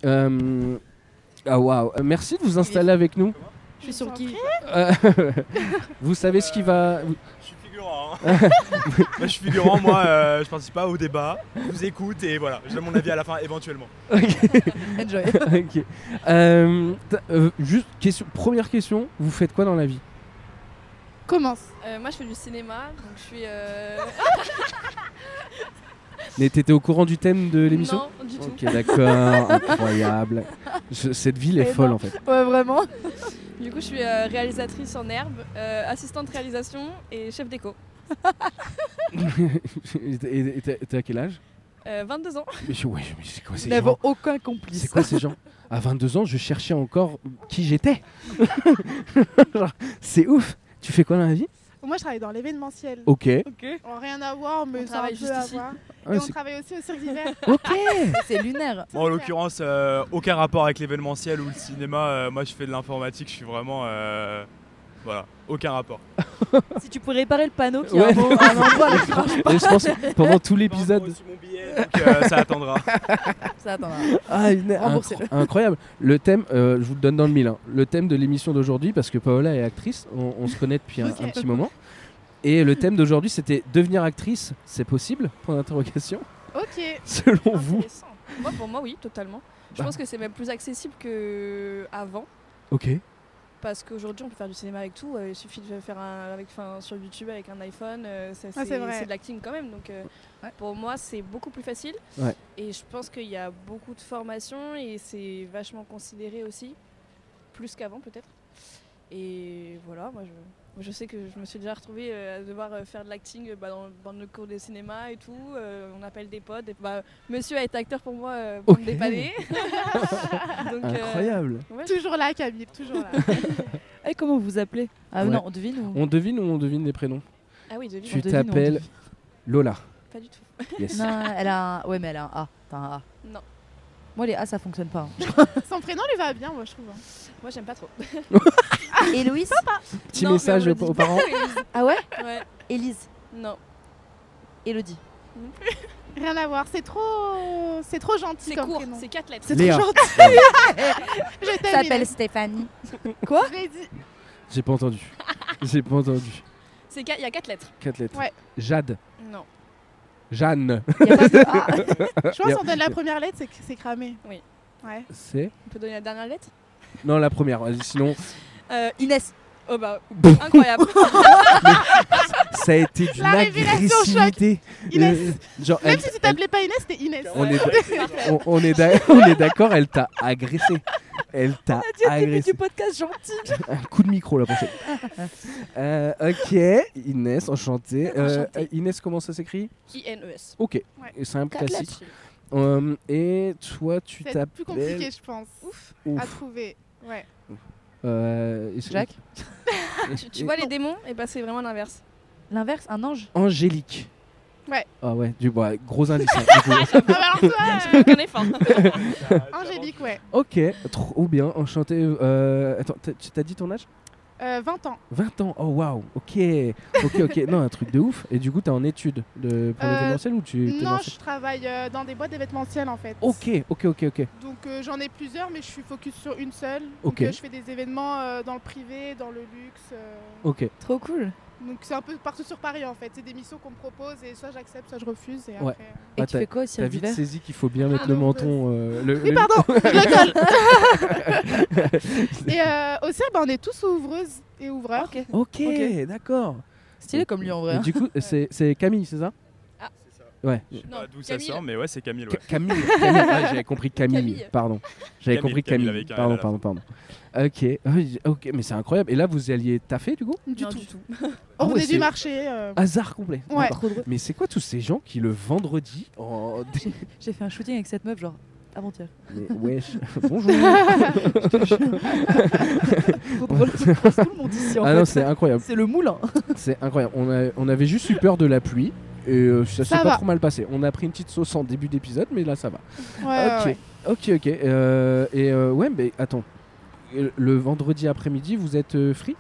Euh, Ah waouh, merci de vous installer avec nous. Je suis sur qui Euh, vous savez ce qui va. Je suis figurant. hein. moi, je suis figurant, moi, euh, je participe pas au débat. Je vous écoute et voilà, je donne mon avis à la fin éventuellement. Enjoy. ok. Euh, t- euh, juste question, première question. Vous faites quoi dans la vie? Commence. Euh, moi, je fais du cinéma, donc je suis. euh, Mais t'étais au courant du thème de l'émission? Non, du tout. Ok, d'accord, incroyable. Je- cette ville est Mais folle non. en fait. Ouais, vraiment. Du coup, je suis euh, réalisatrice en herbe, euh, assistante réalisation et chef déco. et t'es- à quel âge? Euh, 22 ans. Mais je- ouais, mais c'est quoi ces Nous n'avons gens? aucun complice. C'est quoi ces gens? À 22 ans, je cherchais encore qui j'étais. C'est ouf. Tu fais quoi dans la vie? Moi, je travaille dans l'événementiel. Ok. Ok. Oh, rien à voir, mais On ça a un travaille peu juste à voir. Ah, Et on travaille aussi au cirque d'hiver. ok. C'est lunaire. Moi, en l'occurrence, euh, aucun rapport avec l'événementiel ou le cinéma. euh, moi, je fais de l'informatique, je suis vraiment. euh, voilà, aucun rapport. Si tu pourrais réparer le panneau qui Ouais. a un, mot- un endroit là je pense pendant tout l'épisode. J'ai reçu mon billet, donc euh, ça attendra. Ça attendra. Ah, une- Remboursez-le. incro- incroyable. Le thème, euh, je vous le donne dans le mille. hein. Le thème de l'émission d'aujourd'hui, parce que Paola est actrice, on, on se connaît depuis un, petit moment. Et le thème d'aujourd'hui, c'était devenir actrice, c'est possible? Point d'interrogation. Ok. Selon vous. Moi, pour moi, oui, totalement. Je Bah. pense que c'est même plus accessible qu'avant. Ok. Parce qu'aujourd'hui, on peut faire du cinéma avec tout. euh, il suffit de faire un, avec, enfin, sur YouTube avec un iPhone. euh, ça, Ah, c'est de l'acting quand même. Donc, euh, Ouais. pour moi, c'est beaucoup plus facile. Ouais. Et je pense qu'il y a beaucoup de formations et c'est vachement considéré aussi. Plus qu'avant, peut-être. Et voilà, moi, je, je sais que je me suis déjà retrouvée euh, à devoir euh, faire de l'acting euh, bah, dans, dans le cours de cinéma et tout. euh, on appelle des potes. Et, bah, monsieur a été acteur pour moi euh, pour me dépanner. Donc, euh, Incroyable. ouais, Toujours là, Camille, toujours là. Et comment vous vous appelez? Ah Ouais. non, on devine ou On devine ou on devine les prénoms? Ah oui, devine. Tu devine ou on t'appelles Lola. Pas du tout. Yes. Non, elle a un... Ouais, mais elle a un A. T'as un A. Non. Moi, les A, ça fonctionne pas. hein. Son prénom lui va bien, moi, je trouve. hein. Moi, j'aime pas trop. Héloïse Petit Non, message aux, parents. Ah ouais Ouais, Élise. non. Élodie. Rien à voir. C'est trop, c'est trop gentil C'est court, c'est quatre lettres. C'est trop gentil. Je s'appelle. Stéphanie. Dit. J'ai pas entendu. J'ai pas entendu. C'est Il y a quatre lettres. Quatre lettres. Ouais. Jade. Non. Jeanne. Il y a pas de A. Je pense qu'on donne la première lettre, c'est que c'est cramé. Oui. Ouais. C'est On peut donner la dernière lettre? Non, la première. Vas-y, sinon, euh, Inès. Oh bah, incroyable. ça a été d'une La révélation agressivité. Inès. Euh, genre, Même elle- si tu t'appelais pas Inès, c'était Inès. On est, on, on est d'a- on est d'accord, elle t'a agressé. Elle t'a agressé. du podcast gentil. Un coup de micro là pour euh, Ok, Inès, enchantée. Euh, Enchantée. Inès, comment ça s'écrit? I-N-E-S. Ok, Ouais. et c'est un Quatre classique. Euh, et toi, tu C'est t'appelles. plus compliqué, je pense. Ouf. Ouf. À trouver. Ouais. Euh, Jack Tu, tu vois les démons Et bah, c'est vraiment l'inverse. L'inverse, un ange. Angélique. Ouais. Ah ouais, du bah, gros indice. hein, du coup. Ah bah euh, Angélique, ouais. ok, trop bien, enchanté. Euh, attends, t'as dit ton âge? Euh, 20 ans. 20 ans, oh waouh, ok, ok, ok, non, un truc de ouf. Et du coup, t'es en études de, pour Euh, l'événementiel ou tu Non, je travaille euh, dans des boîtes d'événementiel en fait. Ok, ok, ok, ok. Donc euh, j'en ai plusieurs, mais je suis focus sur une seule. Ok. Donc euh, je fais des événements euh, dans le privé, dans le luxe. euh, Ok, Trop cool. Donc c'est un peu partout sur Paris en fait. C'est des missions qu'on me propose et soit j'accepte, soit je refuse. Et Ouais. après, euh, Et Ah, tu fais quoi au t'as vite saisi qu'il faut bien mettre Ah, le non, menton. euh, le, Oui, le- pardon, je le colle. et euh, aussi, bah, on est tous ouvreuses et ouvreurs. Ok. Ok, Ok. d'accord. Stylé comme lui en vrai. Et du coup, c'est Camille, c'est ça? Ouais. Je sais Non, pas d'où ça sort, mais ouais, c'est Camille. Ca- Ouais. Camille, Camille. Ah, j'avais compris Camille, Camille. pardon. J'avais compris Camille pardon, pardon, pardon. Ok, oui, ok, mais c'est incroyable. Et là, vous y alliez taffer du coup? Du non, tout. du tout. Ah On ouais, venait du marché. euh, Hasard complet. Ouais. D'accord. Trop drôle. Mais c'est quoi tous ces gens qui le vendredi en... J'ai fait un shooting avec cette meuf genre avant-hier. Mais wesh, bonjour. Ah non, c'est incroyable. C'est le moulin. C'est incroyable. On, a- on avait juste eu peur de la pluie. Et euh, ça s'est pas trop mal passé. On a pris une petite sauce en début d'épisode, mais là ça va. ouais, ok, ouais. ok, ok. Euh, et euh, ouais, mais attends. Le vendredi après-midi, vous êtes euh, free?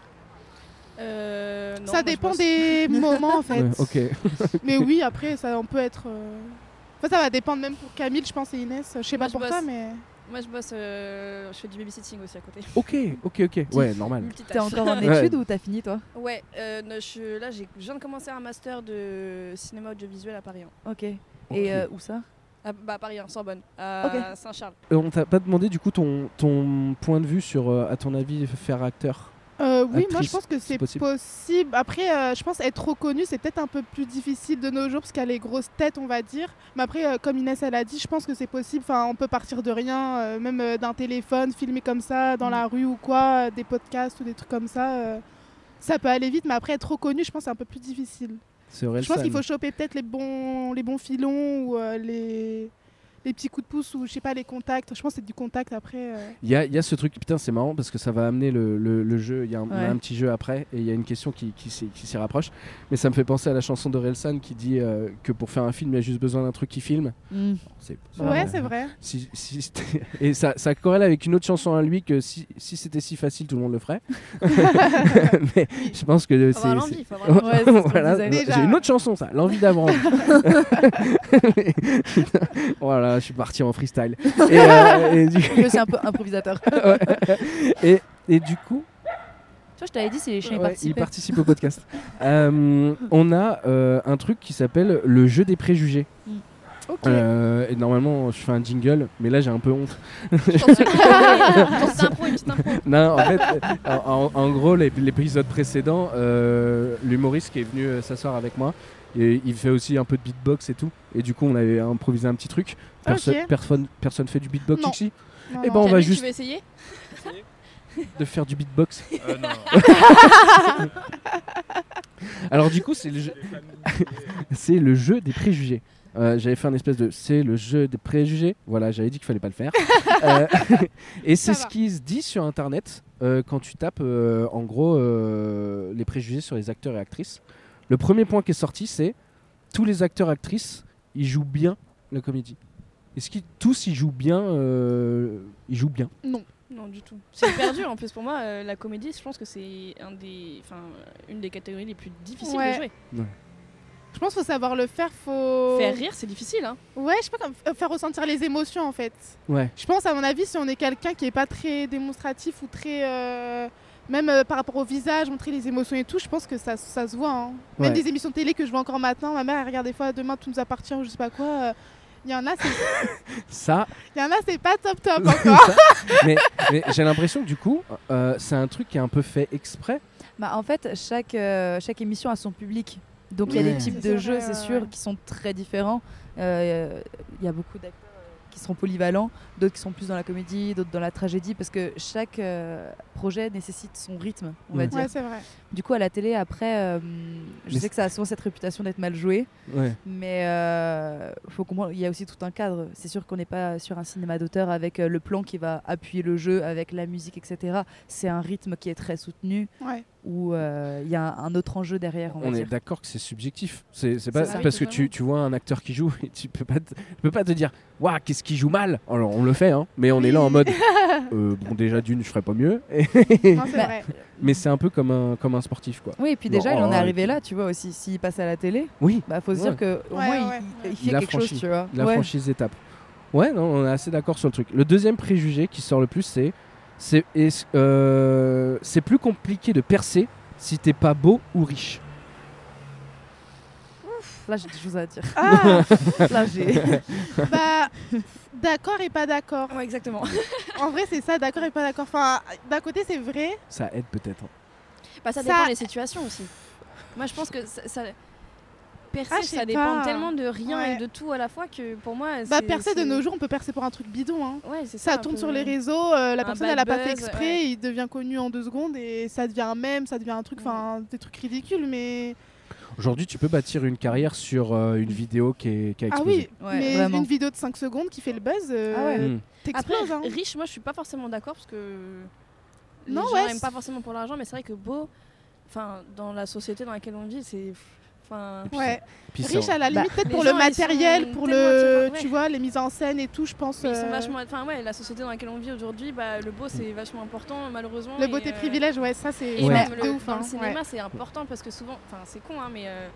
Euh, non, Ça dépend des moments en fait. Ouais, Ok. Mais oui, après, ça, on peut être. euh, Enfin, ça va dépendre même pour Camille, je pense, et Inès. Je sais Moi, pas je pour bosse. toi, mais. Moi, je bosse. euh, je fais du babysitting aussi à côté. Ok, ok, ok. Ouais, normal. T'es encore en Ouais. études ou t'as fini toi? Ouais, euh, je, là, j'ai- je viens de commencer un master de cinéma audiovisuel à Paris 1. Ok. Et euh, où ça? Ah, bah, à Paris 1, Sorbonne, à Saint-Charles. Euh, on t'a pas demandé du coup ton, ton point de vue sur, euh, à ton avis, faire acteur? Euh, oui, moi je pense que c'est possible. possible. Après, euh, je pense être reconnu, c'est peut-être un peu plus difficile de nos jours parce a les grosses têtes, on va dire. Mais après, euh, comme Inès elle a dit, je pense que c'est possible. Enfin, on peut partir de rien, même d'un téléphone, filmer comme ça dans Mm. la rue ou quoi, des podcasts ou des trucs comme ça. ça peut aller vite, mais après être reconnu, je pense que c'est un peu plus difficile. C'est vrai. je pense qu'il faut choper peut-être les bons, les bons filons ou les, les petits coups de pouce ou je sais pas les contacts. Je pense que c'est du contact après. euh. Il y a, il y a ce truc, putain, c'est marrant parce que ça va amener le, le- le jeu. Il y, a un- il y a Ouais. un petit jeu après et il y a une question qui, qui, s'y- qui s'y rapproche. Mais ça me fait penser à la chanson d'Orelsan qui dit euh, que pour faire un film, il y a juste besoin d'un truc qui filme. Hmm. C'est- Ouais, euh, c'est vrai. Si, si c'était- et ça, ça corrèle avec une autre chanson à lui que si, si c'était si facile, tout le monde le ferait. Mais je pense que c'est. Ouais, Voilà. J'ai une autre chanson, ça, l'envie d'avant. voilà, je suis parti en freestyle. Et, euh, et du, aussi un peu improvisateur. et, et du coup, Tu vois, je t'avais dit chiens y ouais, il participe au podcast. Euh, on a euh, un truc qui s'appelle le jeu des préjugés. Euh, et normalement, je fais un jingle, mais là j'ai un peu honte. Non, en fait, en, en gros, l'ép- l'épisode précédent, euh, l'humoriste qui est venu euh, s'asseoir avec moi, et il fait aussi un peu de beatbox et tout. Et du coup, on avait improvisé un petit truc. Perso- personne, personne fait du beatbox Non. ici Non, Eh non. ben, on va juste- Tu veux essayer? de faire du beatbox. Euh, non. Alors du coup, c'est le jeu, c'est le jeu des préjugés. Euh, j'avais fait un espèce de c'est le jeu des préjugés. Voilà, j'avais dit qu'il fallait pas le faire. Euh, et c'est ce qui se dit sur internet euh, quand tu tapes euh, en gros euh, les préjugés sur les acteurs et actrices. Le premier point qui est sorti, c'est tous les acteurs actrices, ils jouent bien la comédie. Est-ce qu'ils tous ils jouent bien euh, Ils jouent bien? Non. Non, du tout. C'est hyper dur en plus pour moi. euh, la comédie, je pense que c'est un des, enfin, une des catégories les plus difficiles Ouais. de jouer. Je pense qu'il faut savoir le faire. Faut. Faire rire, c'est difficile. Hein. Ouais, je sais pas, comme f- faire ressentir les émotions en fait. Ouais. Je pense, à mon avis, si on est quelqu'un qui est pas très démonstratif ou très. euh, Même euh, par rapport au visage, montrer les émotions et tout, je pense que ça, ça se voit. hein. Même Ouais. des émissions de télé que je vois encore maintenant, ma mère elle regarde des fois Demain tout nous appartient ou je sais pas quoi. euh, Il y en a, c'est Ça, il y en a, c'est pas top top encore. ça- mais, mais j'ai l'impression que du coup, euh, c'est un truc qui est un peu fait exprès. Bah, en fait, chaque, euh, chaque émission a son public. Donc il y a des types C'est de jeux, c'est sûr, qui sont très différents. Euh, Il y a beaucoup d'acteurs euh, qui seront polyvalents, d'autres qui sont plus dans la comédie, d'autres dans la tragédie, parce que chaque, euh, projet nécessite son rythme, on va Ouais. dire. Ouais, c'est vrai. Du coup, à la télé, après, euh, je Mais sais que ça a souvent cette réputation d'être mal joué, Ouais. mais euh, faut comprendre, il y a aussi tout un cadre. C'est sûr qu'on n'est pas sur un cinéma d'auteur avec euh, le plan qui va appuyer le jeu, avec la musique, etc. C'est un rythme qui est très soutenu, Ouais. où euh, il y a un autre enjeu derrière, on, est d'accord que c'est subjectif. C'est pas ça. parce Oui, que tu, vois un acteur qui joue et tu peux pas te, peux pas te dire waouh qu'est-ce qu'il joue mal. Alors on le fait hein, mais on est là en mode euh, bon déjà d'une je ferais pas mieux. Non, c'est Bah, vrai. Mais c'est un peu comme un comme un sportif quoi. Oui, et puis déjà, il en oh, est et arrivé là, tu vois aussi. S'il passe à la télé, Oui. bah faut se Ouais. dire que au Ouais, moins ouais. il, il Il fait a quelque franchi. chose, tu vois. La Ouais. franchise étape. Ouais non on est assez d'accord sur le truc. Le deuxième préjugé qui sort le plus c'est c'est euh, c'est plus compliqué de percer si t'es pas beau ou riche. Là, j'ai des choses à dire. Ah, Là, j'ai. bah, d'accord et pas d'accord. Ouais, exactement. En vrai, c'est ça, d'accord et pas d'accord. Enfin, d'un côté, c'est vrai. Ça aide peut-être. hein. Bah, ça, Ça- dépend des situations aussi. Moi, je pense que ça, ça- percer, Ah, ça dépend pas. tellement de rien Ouais. et de tout à la fois que pour moi. Bah, percer de nos jours, on peut percer pour un truc bidon. Hein. Ouais, c'est ça. Ça tourne peu- sur les réseaux, euh, la un personne elle a pas fait exprès, ouais. il devient connu en deux secondes et ça devient un mème, ça devient un truc, enfin des trucs ridicules, mais Aujourd'hui tu peux bâtir une carrière sur euh, une vidéo qui, est, qui a ah explosé. oui, Ouais, mais vraiment. une vidéo de 5 secondes qui fait le buzz, euh, Ah ouais. Mm. Après, t'exploses. Hein. riche, moi, je suis pas forcément d'accord parce que les Non, gens ouais, pas forcément pour l'argent, mais c'est vrai que beau, enfin, dans la société dans laquelle on vit, c'est, enfin, Ouais. Riche à la limite peut-être les pour le gens, matériel, pour le, ouais. tu vois, les mises en scène et tout, je pense. ils sont euh, vachement, enfin ouais, la société dans laquelle on vit aujourd'hui, bah, le beau c'est vachement important malheureusement. Le et, beauté euh, privilège, ouais, ça c'est Et Ouais. même le- ouf. dans hein, le cinéma, ouais. c'est important parce que souvent, enfin c'est con, hein, mais euh,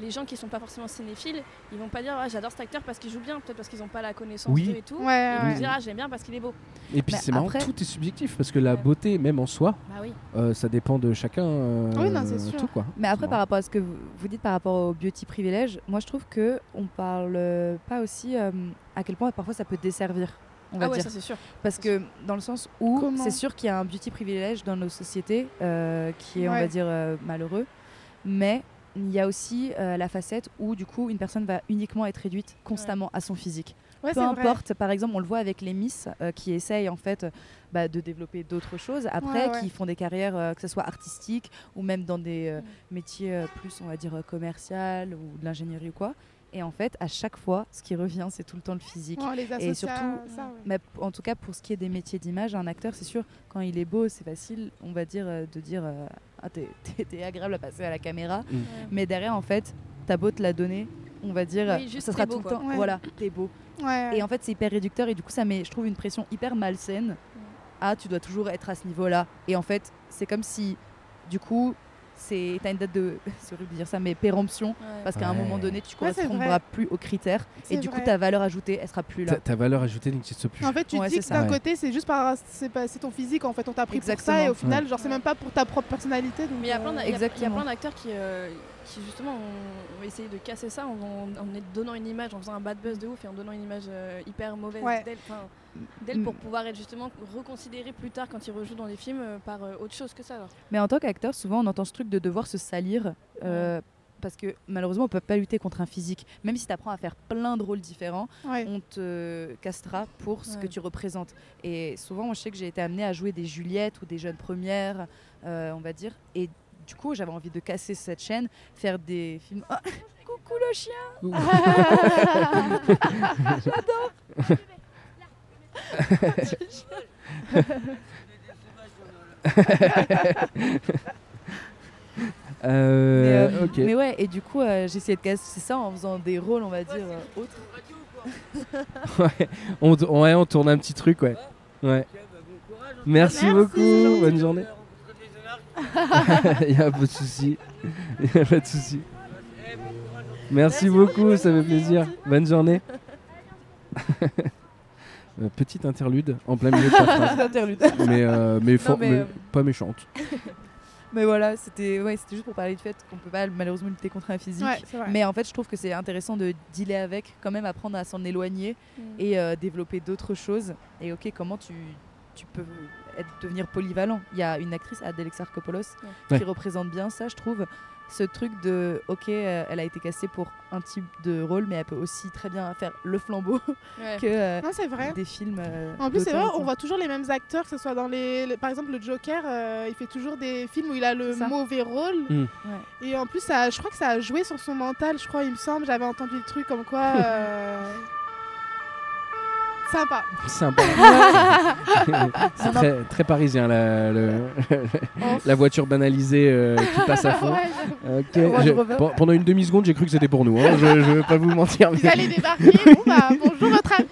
les gens qui sont pas forcément cinéphiles, ils vont pas dire ah, j'adore cet acteur parce qu'il joue bien, peut-être parce qu'ils ont pas la connaissance Oui. d'eux et tout. Ouais, Ils vont dire ah j'aime bien parce qu'il est beau. Et puis Bah, c'est marrant, après- tout est subjectif parce que la beauté, même en soi, Bah oui. euh, ça dépend de chacun. Oui, non, c'est sûr. Tout quoi. Mais après, par rapport à ce que vous, vous dites par rapport au beauty privilège, moi je trouve que on parle pas aussi euh, à quel point parfois ça peut desservir. On va Ah ouais, dire. ça c'est sûr. Parce que dans le sens où Comment c'est sûr qu'il y a un beauty privilège dans nos sociétés euh, qui est, on va dire, euh, malheureux. Mais il y a aussi euh, la facette où du coup une personne va uniquement être réduite constamment à son physique. Ouais, Peu vrai. importe, par exemple, on le voit avec les Miss euh, qui essayent en fait bah, de développer d'autres choses après, Ouais, qui font des carrières, euh, que ce soit artistiques ou même dans des Mm. métiers plus, on va dire, commercial ou de l'ingénierie ou quoi. Et en fait, à chaque fois, ce qui revient, c'est tout le temps le physique. Ouais, les Et surtout- ça, ouais. Mais en tout cas, pour ce qui est des métiers d'image, un acteur, c'est sûr, quand il est beau, c'est facile, on va dire, euh, de dire euh, ah, t'es, agréable à passer à la caméra. Mm. Mais derrière, en fait, t'as beau te la donner, on va dire, Oui, juste ça sera beau, tout le quoi. temps, Ouais. voilà, t'es beau. Ouais. Et en fait, c'est hyper réducteur et du coup, ça met, je trouve, une pression hyper malsaine. Ah, tu dois toujours être à ce niveau-là. Et en fait, c'est comme si, du coup, c'est, t'as une date de, c'est horrible de dire ça, mais péremption, Ouais. parce qu'à un Ouais. moment donné, tu Ouais, correspondras vrai. plus aux critères. Et du coup, ta valeur ajoutée, elle sera plus là. Ta, ta valeur ajoutée n'existe plus. En fait, tu Ouais, dis que d'un Ouais. côté, c'est juste par c'est pas- c'est ton physique en fait, on t'a pris pour ça Exactement. et au final, genre c'est Ouais. même pas pour ta propre personnalité. donc, Mais il y a plein euh, Exactement. plein d'acteurs qui, euh, qui justement ont, ont essayé de casser ça en, en, en donnant une image, en faisant un bad buzz de ouf et en donnant une image euh, hyper mauvaise Ouais. d'elle, pour pouvoir être justement reconsidérée plus tard quand ils rejouent dans des films euh, par euh, autre chose que ça. alors. Mais en tant qu'acteur, souvent on entend ce truc de devoir se salir. euh, Parce que malheureusement, on peut pas lutter contre un physique. Même si tu apprends à faire plein de rôles différents, ouais. on te castrera pour ce que tu représentes. Et souvent, moi, je sais que j'ai été amenée à jouer des Juliettes ou des jeunes premières, euh, on va dire. Et du coup, j'avais envie de casser cette chaîne, faire des films. Ah, coucou le chien Euh, mais, euh, ok. mais ouais, et du coup, euh, j'ai essayé de casser ça en faisant des rôles, on va dire, euh, autres. Ouais, on, t- ouais, on tourne un petit truc, ouais. Ouais. Merci, Merci. beaucoup, bonne journée. Il n'y a pas de souci. Il a pas de souci. Merci beaucoup, ça fait plaisir. Bonne journée. Petite interlude en plein milieu de ta phrase. Interlude. Mais, euh, mais, for- mais, mais euh, pas méchante. Mais voilà, c'était ouais, c'était juste pour parler du fait qu'on peut pas malheureusement lutter contre un physique. Ouais, c'est vrai. Mais en fait, je trouve que c'est intéressant de dealer avec, quand même apprendre à s'en éloigner et euh, développer d'autres choses. Et ok, comment tu, tu peux être, devenir polyvalent Il y a une actrice, Adèle Exarchopoulos, Ouais. qui représente bien ça, je trouve. ce truc de ok, euh, elle a été castée pour un type de rôle, mais elle peut aussi très bien faire le flambeau Ouais. que euh, Non, c'est vrai. des films. euh, En plus, c'est vrai, on voit toujours les mêmes acteurs, que ce soit dans les. les- par exemple, le Joker, euh, il fait toujours des films où il a le mauvais rôle. Mm. Ouais. Et en plus, ça, je crois que ça a joué sur son mental, je crois, il me semble. J'avais entendu le truc comme quoi. Sympa. Sympa. c'est très, très parisien la, le- Oh. la voiture banalisée euh, qui passe à fond. Ouais, je- pendant une demi-seconde, j'ai cru que c'était pour nous. hein. Je, je vais pas vous mentir. Mais- allaient débarquer. Bon, bah, bonjour, votre ami.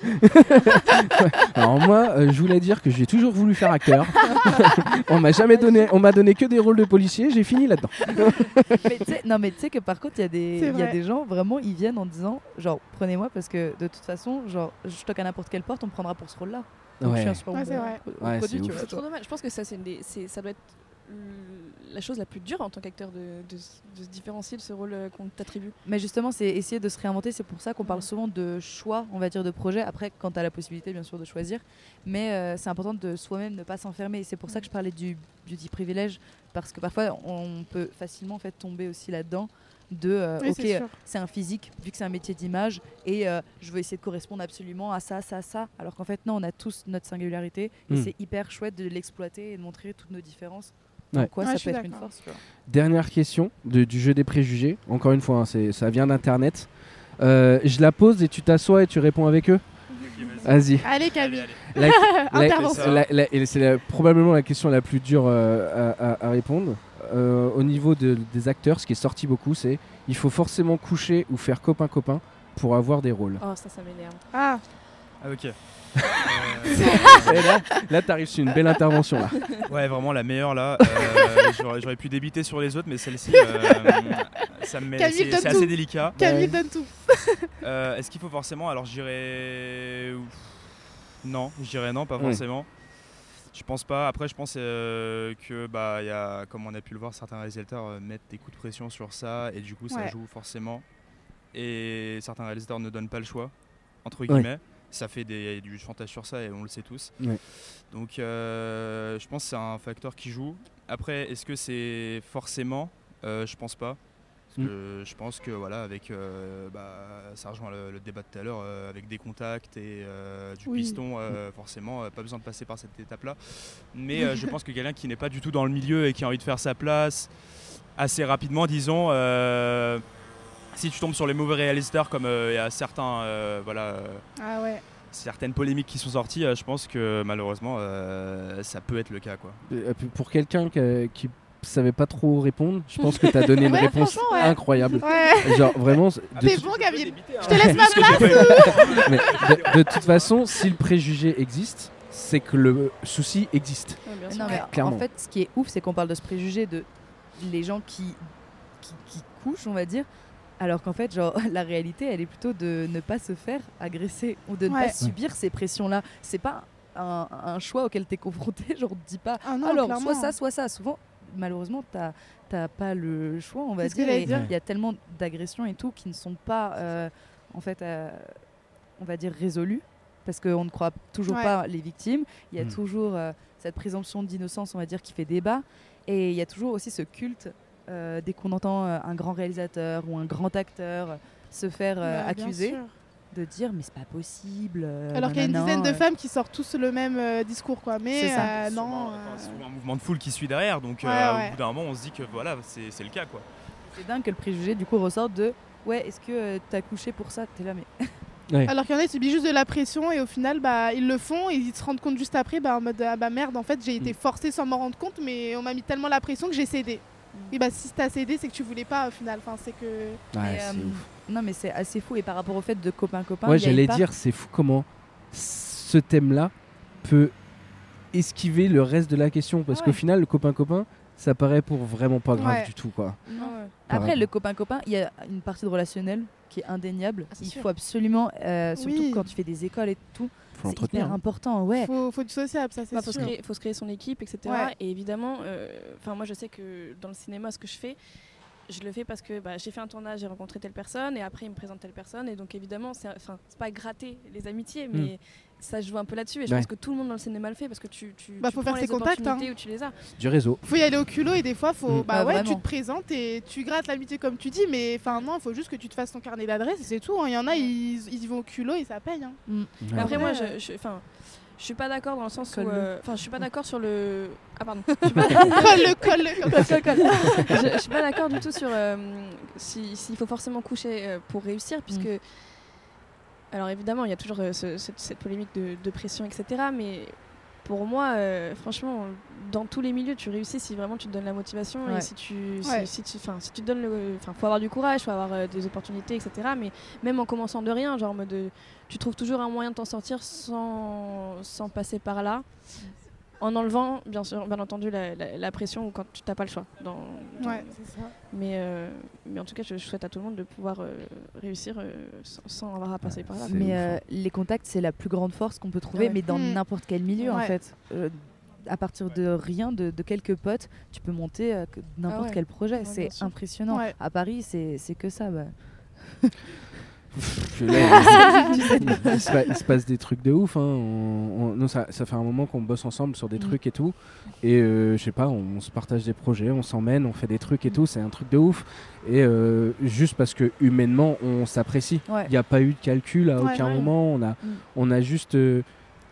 Alors moi, euh, je voulais dire que j'ai toujours voulu faire acteur. on m'a jamais donné, on m'a donné que des rôles de policier. J'ai fini là-dedans. Non, mais tu sais que par contre, il y, a des- y a des gens, vraiment, ils viennent en disant genre, prenez-moi parce que de toute façon, genre, je toque à n'importe quelle porte, on me prendra pour ce rôle-là. Donc je suis un super Ouais, bon c'est vrai. pro- Ouais, produit, c'est tu ouf. vois, C'est toi. trop dommage. Je pense que ça, des- ça doit être la chose la plus dure en tant qu'acteur de, de s- de se différencier de ce rôle euh, qu'on t'attribue. Mais justement, c'est essayer de se réinventer. C'est pour ça qu'on parle souvent de choix, on va dire, de projet. Après, quand tu as la possibilité, bien sûr, de choisir. Mais euh, c'est important de soi-même ne pas s'enfermer. Et c'est pour ça que je parlais du beauty privilège. Parce que parfois, on peut facilement en fait, tomber aussi là-dedans. De, euh, Oui, ok, c'est un physique, vu que c'est un métier d'image, et euh, je veux essayer de correspondre absolument à ça, ça, ça. Alors qu'en fait, non, on a tous notre singularité. Et Mm. c'est hyper chouette de l'exploiter et de montrer toutes nos différences. Ouais. Donc, quoi, Ouais, ça peut être une force. Dernière question de- du jeu des préjugés. Encore une fois, hein, c'est- ça vient d'internet. Euh, je la pose et tu t'assois et tu réponds avec eux. Vas-y. Allez, Camille. C'est probablement la question la plus dure euh, à, à- à répondre. Euh, au niveau de- des acteurs, ce qui est sorti beaucoup, c'est il faut forcément coucher ou faire copain-copain pour avoir des rôles. Oh, ça, ça m'énerve. Ah, Ah, ok. Là, là tu arrives sur une belle intervention. Là. Ouais, vraiment la meilleure là. Euh, J'aurais pu débiter sur les autres, mais celle-ci, euh, ça me c'est assez délicat. Camille Ouais. donne tout. Euh, Est-ce qu'il faut forcément Alors je dirais. Non, je dirais non, pas Oui. Je pense pas. Après, je pense euh, que, bah, il y a, comme on a pu le voir, certains réalisateurs euh, mettent des coups de pression sur ça et du coup, ça Ouais. joue forcément. Et certains réalisateurs ne donnent pas le choix, entre Ouais. guillemets. Ça fait des, du chantage sur ça et on le sait tous. Ouais. Donc, euh, je pense que c'est un facteur qui joue. Après, est-ce que c'est forcément? Euh, Je pense pas. Parce Mm. que je pense que voilà, avec euh, bah, ça rejoint le, le débat de tout à l'heure, euh, avec des contacts et euh, du Oui. piston, euh, forcément, euh, pas besoin de passer par cette étape-là. Mais euh, je pense que quelqu'un qui n'est pas du tout dans le milieu et qui a envie de faire sa place assez rapidement, disons, euh, si tu tombes sur les mauvais réalisateurs, comme euh, il y a certains, euh, voilà, euh, Ah ouais. certaines polémiques qui sont sorties, je pense que malheureusement, euh, ça peut être le cas, quoi. Pour quelqu'un qui, qui savait pas trop répondre, je pense que tu as donné une Ouais, réponse ouais. incroyable. Ouais. Genre vraiment, de, T'es toute- bon, Camille. Je te laisse ma place. mais de- de toute façon, si le préjugé existe, c'est que le souci existe. Non, mais Clairement. en fait, ce qui est ouf, c'est qu'on parle de ce préjugé de les gens qui, qui, qui couchent, on va dire. Alors qu'en fait, genre, la réalité, elle est plutôt de ne pas se faire agresser ou de ne Ouais. pas subir ces pressions-là. C'est pas un, un choix auquel tu es confronté. Genre, dit pas, Ah non, alors, clairement. soit ça, soit ça. Souvent, malheureusement, tu n'as pas le choix, on va dire. Il y a tellement d'agressions et tout qui ne sont pas, euh, en fait, euh, on va dire, résolues. Parce qu'on ne croit toujours Ouais. pas les victimes. Il y a Mm. toujours euh, cette présomption d'innocence, on va dire, qui fait débat. Et il y a toujours aussi ce culte, euh, dès qu'on entend un grand réalisateur ou un grand acteur se faire euh, Bah, bien accuser, sûr. De dire mais c'est pas possible. euh, Alors qu'il y a une dizaine de euh. femmes qui sortent tous le même euh, discours, quoi. Mais C'est ça. euh, non. euh, c'est souvent un mouvement de foule qui suit derrière, donc euh, Ouais, ouais. au bout d'un moment, on se dit que voilà, c'est c'est le cas, quoi. C'est dingue que le préjugé du coup ressorte de ouais, est-ce que t'as couché pour ça? T'es là, mais Alors qu'il y en a, ils subissent juste de la pression et au final, bah, ils le font et ils se rendent compte juste après, bah, en mode ah bah merde, en fait, j'ai été Mm. forcé sans m'en rendre compte, mais on m'a mis tellement la pression que j'ai cédé. Et bah, si t'as cédé, c'est que tu voulais pas au final. Enfin, c'est que. Mais, euh, non, mais c'est assez fou. Et par rapport au fait de copain-copain, Ouais, j'allais part- dire, c'est fou comment ce thème-là peut esquiver le reste de la question. Parce Ouais. qu'au final, le copain-copain, ça paraît pour vraiment pas grave Ouais. du tout. quoi. Non. Après, le copain-copain, il y a une partie de relationnel qui est indéniable. Ah, il sûr. faut absolument, euh, surtout Oui. quand tu fais des écoles et tout, Faut c'est l'entretenir. hyper important. Ouais. Faut, faut du sociable, ça c'est Il faut, se sûr. créer, faut se créer son équipe, etc. Ouais. Et évidemment, euh, enfin moi je sais que dans le cinéma, ce que je fais, je le fais parce que bah, j'ai fait un tournage, j'ai rencontré telle personne, et après il me présente telle personne, et donc évidemment, c'est enfin, c'est pas gratter les amitiés, mais ça se joue un peu là-dessus, et je. Ouais. pense que tout le monde dans le cinéma le fait, parce que tu, tu, Bah, tu faut prends faire les ses contacts, hein. où tu les as. Du réseau. Faut y aller au culot et des fois, faut, Mm. bah Ah, ouais, tu te présentes et tu grattes l'amitié comme tu dis, mais enfin non, il faut juste que tu te fasses ton carnet d'adresse et c'est tout. hein. Il y en a, ils, ils y vont au culot et ça paye. hein. Ouais. après, moi, Ouais. je, je, enfin, je suis pas d'accord dans le sens où, euh, enfin, je suis pas d'accord sur le. Ah pardon. Colle, colle, colle. je, suis pas d'accord du tout sur euh, si- s'il faut forcément coucher euh, pour réussir, puisque. Alors évidemment, il y a toujours euh, ce- cette, cette polémique de, de pression, etc. Mais pour moi, euh, franchement, dans tous les milieux, tu réussis si vraiment tu te donnes la motivation Ouais. et si tu, si- Ouais. si, tu, enfin, si tu te donnes le, enfin, faut avoir du courage, faut avoir euh, des opportunités, etc. Mais même en commençant de rien, genre euh, tu trouves toujours un moyen de t'en sortir sans, sans passer par là. En enlevant, bien sûr, bien entendu, la, la- la pression quand tu n'as pas le choix. Dans, dans- Ouais, c'est ça. mais, euh, mais en tout cas, je souhaite à tout le monde de pouvoir euh, réussir euh, sans, sans avoir à passer par là. Mais euh, hein. les contacts, c'est la plus grande force qu'on peut trouver, Ouais. mais dans Mm. n'importe quel milieu en fait. Euh, à partir de rien, de, de quelques potes, tu peux monter euh, n'importe Ah ouais. quel projet. Ouais, c'est impressionnant. Ouais. À Paris, c'est c'est que ça. bah. Il, se pa- il se passe des trucs de ouf. Hein. On- on- nous, ça, ça fait un moment qu'on bosse ensemble sur des Mm. trucs et tout. Et euh, je sais pas, on, se partage des projets, on s'emmène, on fait des trucs et tout. C'est un truc de ouf. Et euh, juste parce que humainement, on s'apprécie. Ouais. Il n'y a pas eu de calcul à Ouais, aucun ouais. moment. On a, on a juste euh,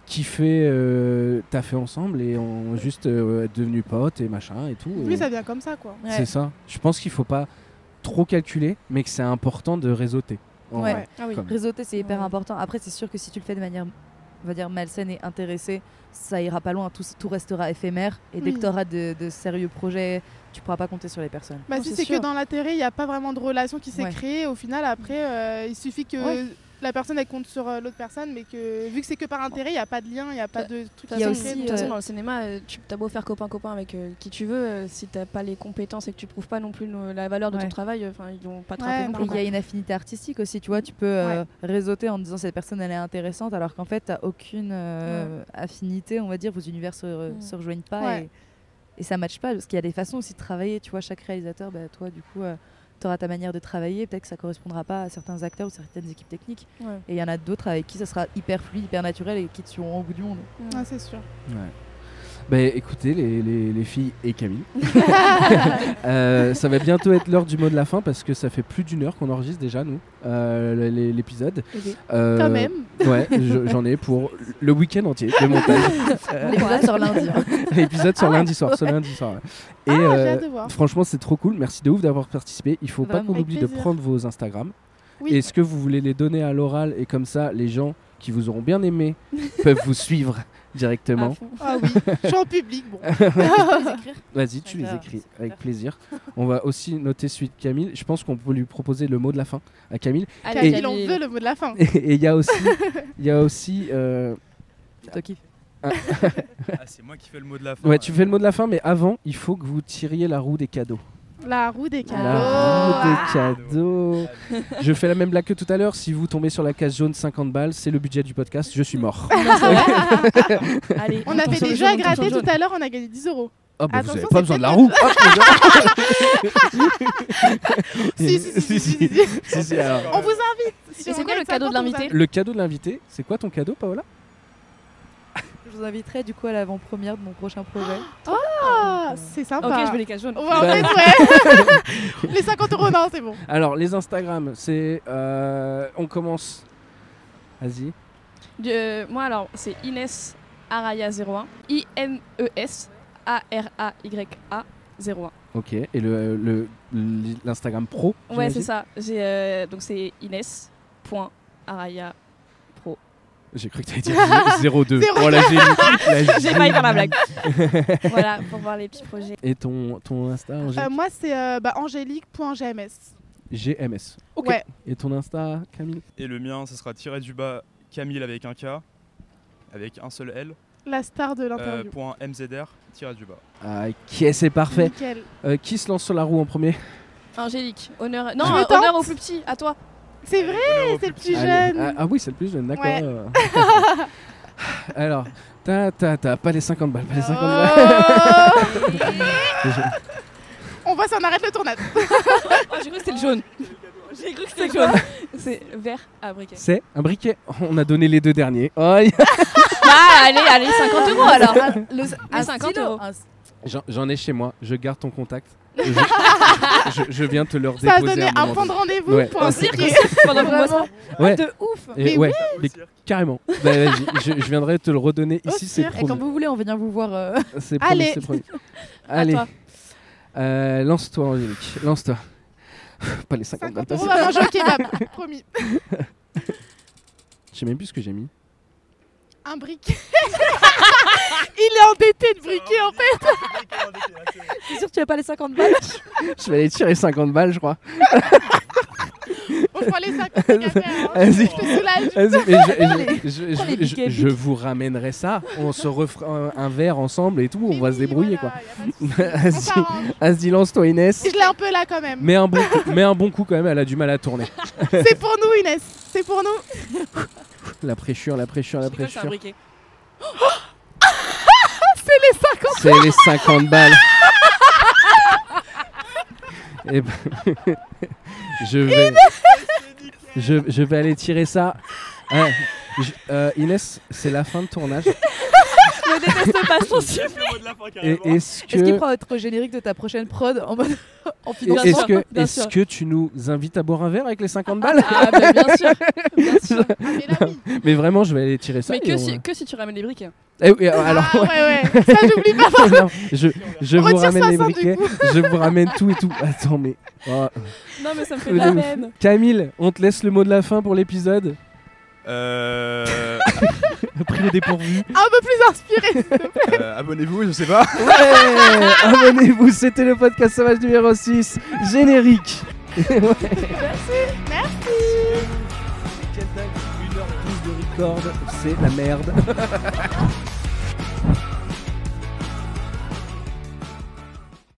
kiffé, euh, taffé ensemble et on juste euh, devenu potes et machin et tout. Et ça vient comme ça, quoi. C'est ça. Je pense qu'il faut pas trop calculer, mais que c'est important de réseauter. Ouais. Ah oui. Réseauter, c'est hyper Ouais. important. Après, c'est sûr que si tu le fais de manière, on va dire, malsaine et intéressée, ça ira pas loin. Tout, tout restera éphémère. Et dès que tu auras de, de sérieux projets, tu pourras pas compter sur les personnes. Bah, si c'est que dans l'intérêt, il n'y a pas vraiment de relation qui s'est Ouais. créée, au final, après, euh, il suffit que Ouais. La personne elle compte sur euh, l'autre personne, mais que vu que c'est que par intérêt, il n'y a pas de lien, il n'y a pas de truc Il y a aussi, de toute façon, dans le cinéma, euh, tu as beau faire copain-copain avec euh, qui tu veux, euh, si t'as pas les compétences et que tu prouves pas non plus la valeur de Ouais. ton travail, euh, enfin ils vont pas te Ouais, il y a une affinité artistique aussi, tu vois, tu peux euh, réseauter en disant cette personne elle est intéressante alors qu'en fait tu aucune euh, affinité, on va dire, vos univers se, se rejoignent pas Ouais. et, et ça matche pas parce qu'il y a des façons aussi de travailler, tu vois, chaque réalisateur, bah, toi du coup tu auras ta manière de travailler, peut-être que ça correspondra pas à certains acteurs ou certaines équipes techniques Ouais. et il y en a d'autres avec qui ça sera hyper fluide, hyper naturel et qui te suivront au bout du monde. Ouais, c'est sûr. Ouais. Bah écoutez les, les- les filles et Camille, Euh, ça va bientôt être l'heure du mot de la fin parce que ça fait plus d'une heure qu'on enregistre déjà nous euh, l'épisode. Euh, Quand même. Ouais, je- j'en ai pour le week-end entier de montage. L'épisode sur lundi. hein. L'épisode sur lundi soir, ce lundi soir. ouais. Et ah, j'ai euh, hâte de voir. franchement c'est trop cool, merci de ouf d'avoir participé. Il faut pas Vraiment. qu'on oublie de prendre vos Instagram. Oui. Est-ce que vous voulez les donner à l'oral et comme ça les gens qui vous auront bien aimé peuvent vous suivre directement. Ah oui, je suis en public. Bon. Vas-y, tu les écris avec plaisir. On va aussi noter celui de Camille. Je pense qu'on peut lui proposer le mot de la fin à Camille. Allez, Camille, on veut le mot de la fin. Et il y a aussi, il y a aussi. euh, C'est toi qui Ah, c'est moi qui fais le mot de la fin. Ouais, tu fais le mot de la fin, mais avant, il faut que vous tiriez la roue des cadeaux. La roue des cadeaux. La Ah. roue des cadeaux. Je fais la même blague que tout à l'heure. Si vous tombez sur la case jaune 50 balles, c'est le budget du podcast. Je suis mort. Allez, On a tombe fait sur des le jeux à gratter tout à l'heure, on a gagné 10 euros. Ah bah vous Attention, avez pas besoin de la roue. Si, si, si, si, si, si. Si, si, alors. On vous invite. C'est quoi le cadeau de 50, on vous l'invité. Le cadeau de l'invité, c'est quoi ton cadeau, Paola? Je vous inviterai du coup à l'avant-première de mon prochain projet. Ah, c'est sympa. Ok, je veux les cases jaunes. Ouais, en fait, ouais. Les 50 euros, non, c'est bon. Alors, les Instagram, c'est. euh, on commence. Vas-y. Euh, moi alors, c'est Inès Araya01. I-N-E-S A-R-A-Y-A 01. Ok. Et le le- l'Instagram pro Ouais, c'est ça. J'ai, euh, donc c'est Inès.araya pro. J'ai cru que t'allais dire 02. Zéro. Oh. La J'ai failli faire la blague. voilà, pour voir les petits projets. Et ton, ton Insta, Euh, moi, c'est euh, bah, angélique.gms. GMS. Ok. Ouais. Et ton Insta, Camille? Et le mien, ce sera tiré du bas Camille avec un K, avec un seul L, La star de euh, l'interview. point MZR, tiré du bas. Ah, Ok, c'est parfait. Nickel. Euh, qui se lance sur la roue en premier? Angélique, honneur. Non, euh, honneur au plus petit, à toi. C'est vrai, c'est le plus jeune. Ah, ah oui, c'est le plus jeune, d'accord. Ouais. Alors, ta ta ta, pas les 50 balles, pas les 50 Oh. balles. On voit passe, on arrête le tournage. Oh, j'ai cru que c'était le jaune. J'ai cru que c'était le jaune. C'est vert à briquet. C'est un briquet. On a donné les deux derniers. Oh, y- Ah, allez, allez, 50 euros alors. Le, un 50 euros. un- J'en ai chez moi. Je garde ton contact. Je, je- je viens te le Ça a donné un point de rendez-vous Ouais. pour un cirque. Ouais. De ouf. Et Mais ouais, mais carrément. Bah, je, je viendrai te le redonner Au ici, c'est. Et quand vous voulez, on vient vous voir. euh, C'est promis, Allez. c'est promis. Allez. Euh, lance-toi, Angélique. Lance-toi. Pas les 50 balles 50 euros, passées. on va manger au kebab. Promis. Je sais même plus ce que j'ai mis. Un briquet. Il est endetté de briquet en fait. T'es sûr que tu as pas les 50 balles? Je vais aller tirer 50 balles, je crois. On prend les 50 cafés. Hein. Vas-y. Je mais vous ramènerai ça. On se refera un, un verre ensemble et tout. On Mais va se débrouiller, quoi. s'arrange. Vas-y, lance-toi, Inès. Je l'ai un peu là quand même. Mets un, bon coup, mets un bon coup quand même, elle a du mal à tourner. C'est pour nous Inès. C'est pour nous. La préchure, la préchure, la quoi, c'est les 50. C'est les 50 balles. Et ben, je vais, je, je vais aller tirer ça. Je- euh, Inès, c'est la fin de tournage. Je me déteste pas, t'en supplie. Est-ce Est-ce qu'il que, prend être générique de ta prochaine prod en mode en est-ce que, sûr. que tu nous invites à boire un verre avec les 50 balles Ah, bah, bien sûr. Bien sûr. Ah, mais là, oui. Mais vraiment, je vais aller tirer ça. Mais que on- si, que si tu ramènes les briquets. Eh oui, alors, Ah, ouais. ouais, ouais. Ça, j'oublie pas. Non, je, je vous ramène les 60 du briquets, je vous ramène tout et tout. Attends, mais. oh. Non, mais ça me fait De la peine. Camille, on te laisse le mot de la fin pour l'épisode. Euh, Pris au dépourvu. Un peu plus inspiré. euh, Abonnez-vous, je sais pas. Ouais Abonnez-vous, c'était le podcast sauvage numéro 6, générique. Ouais. Merci. Quelle dingue, 1h12 de record, c'est la merde.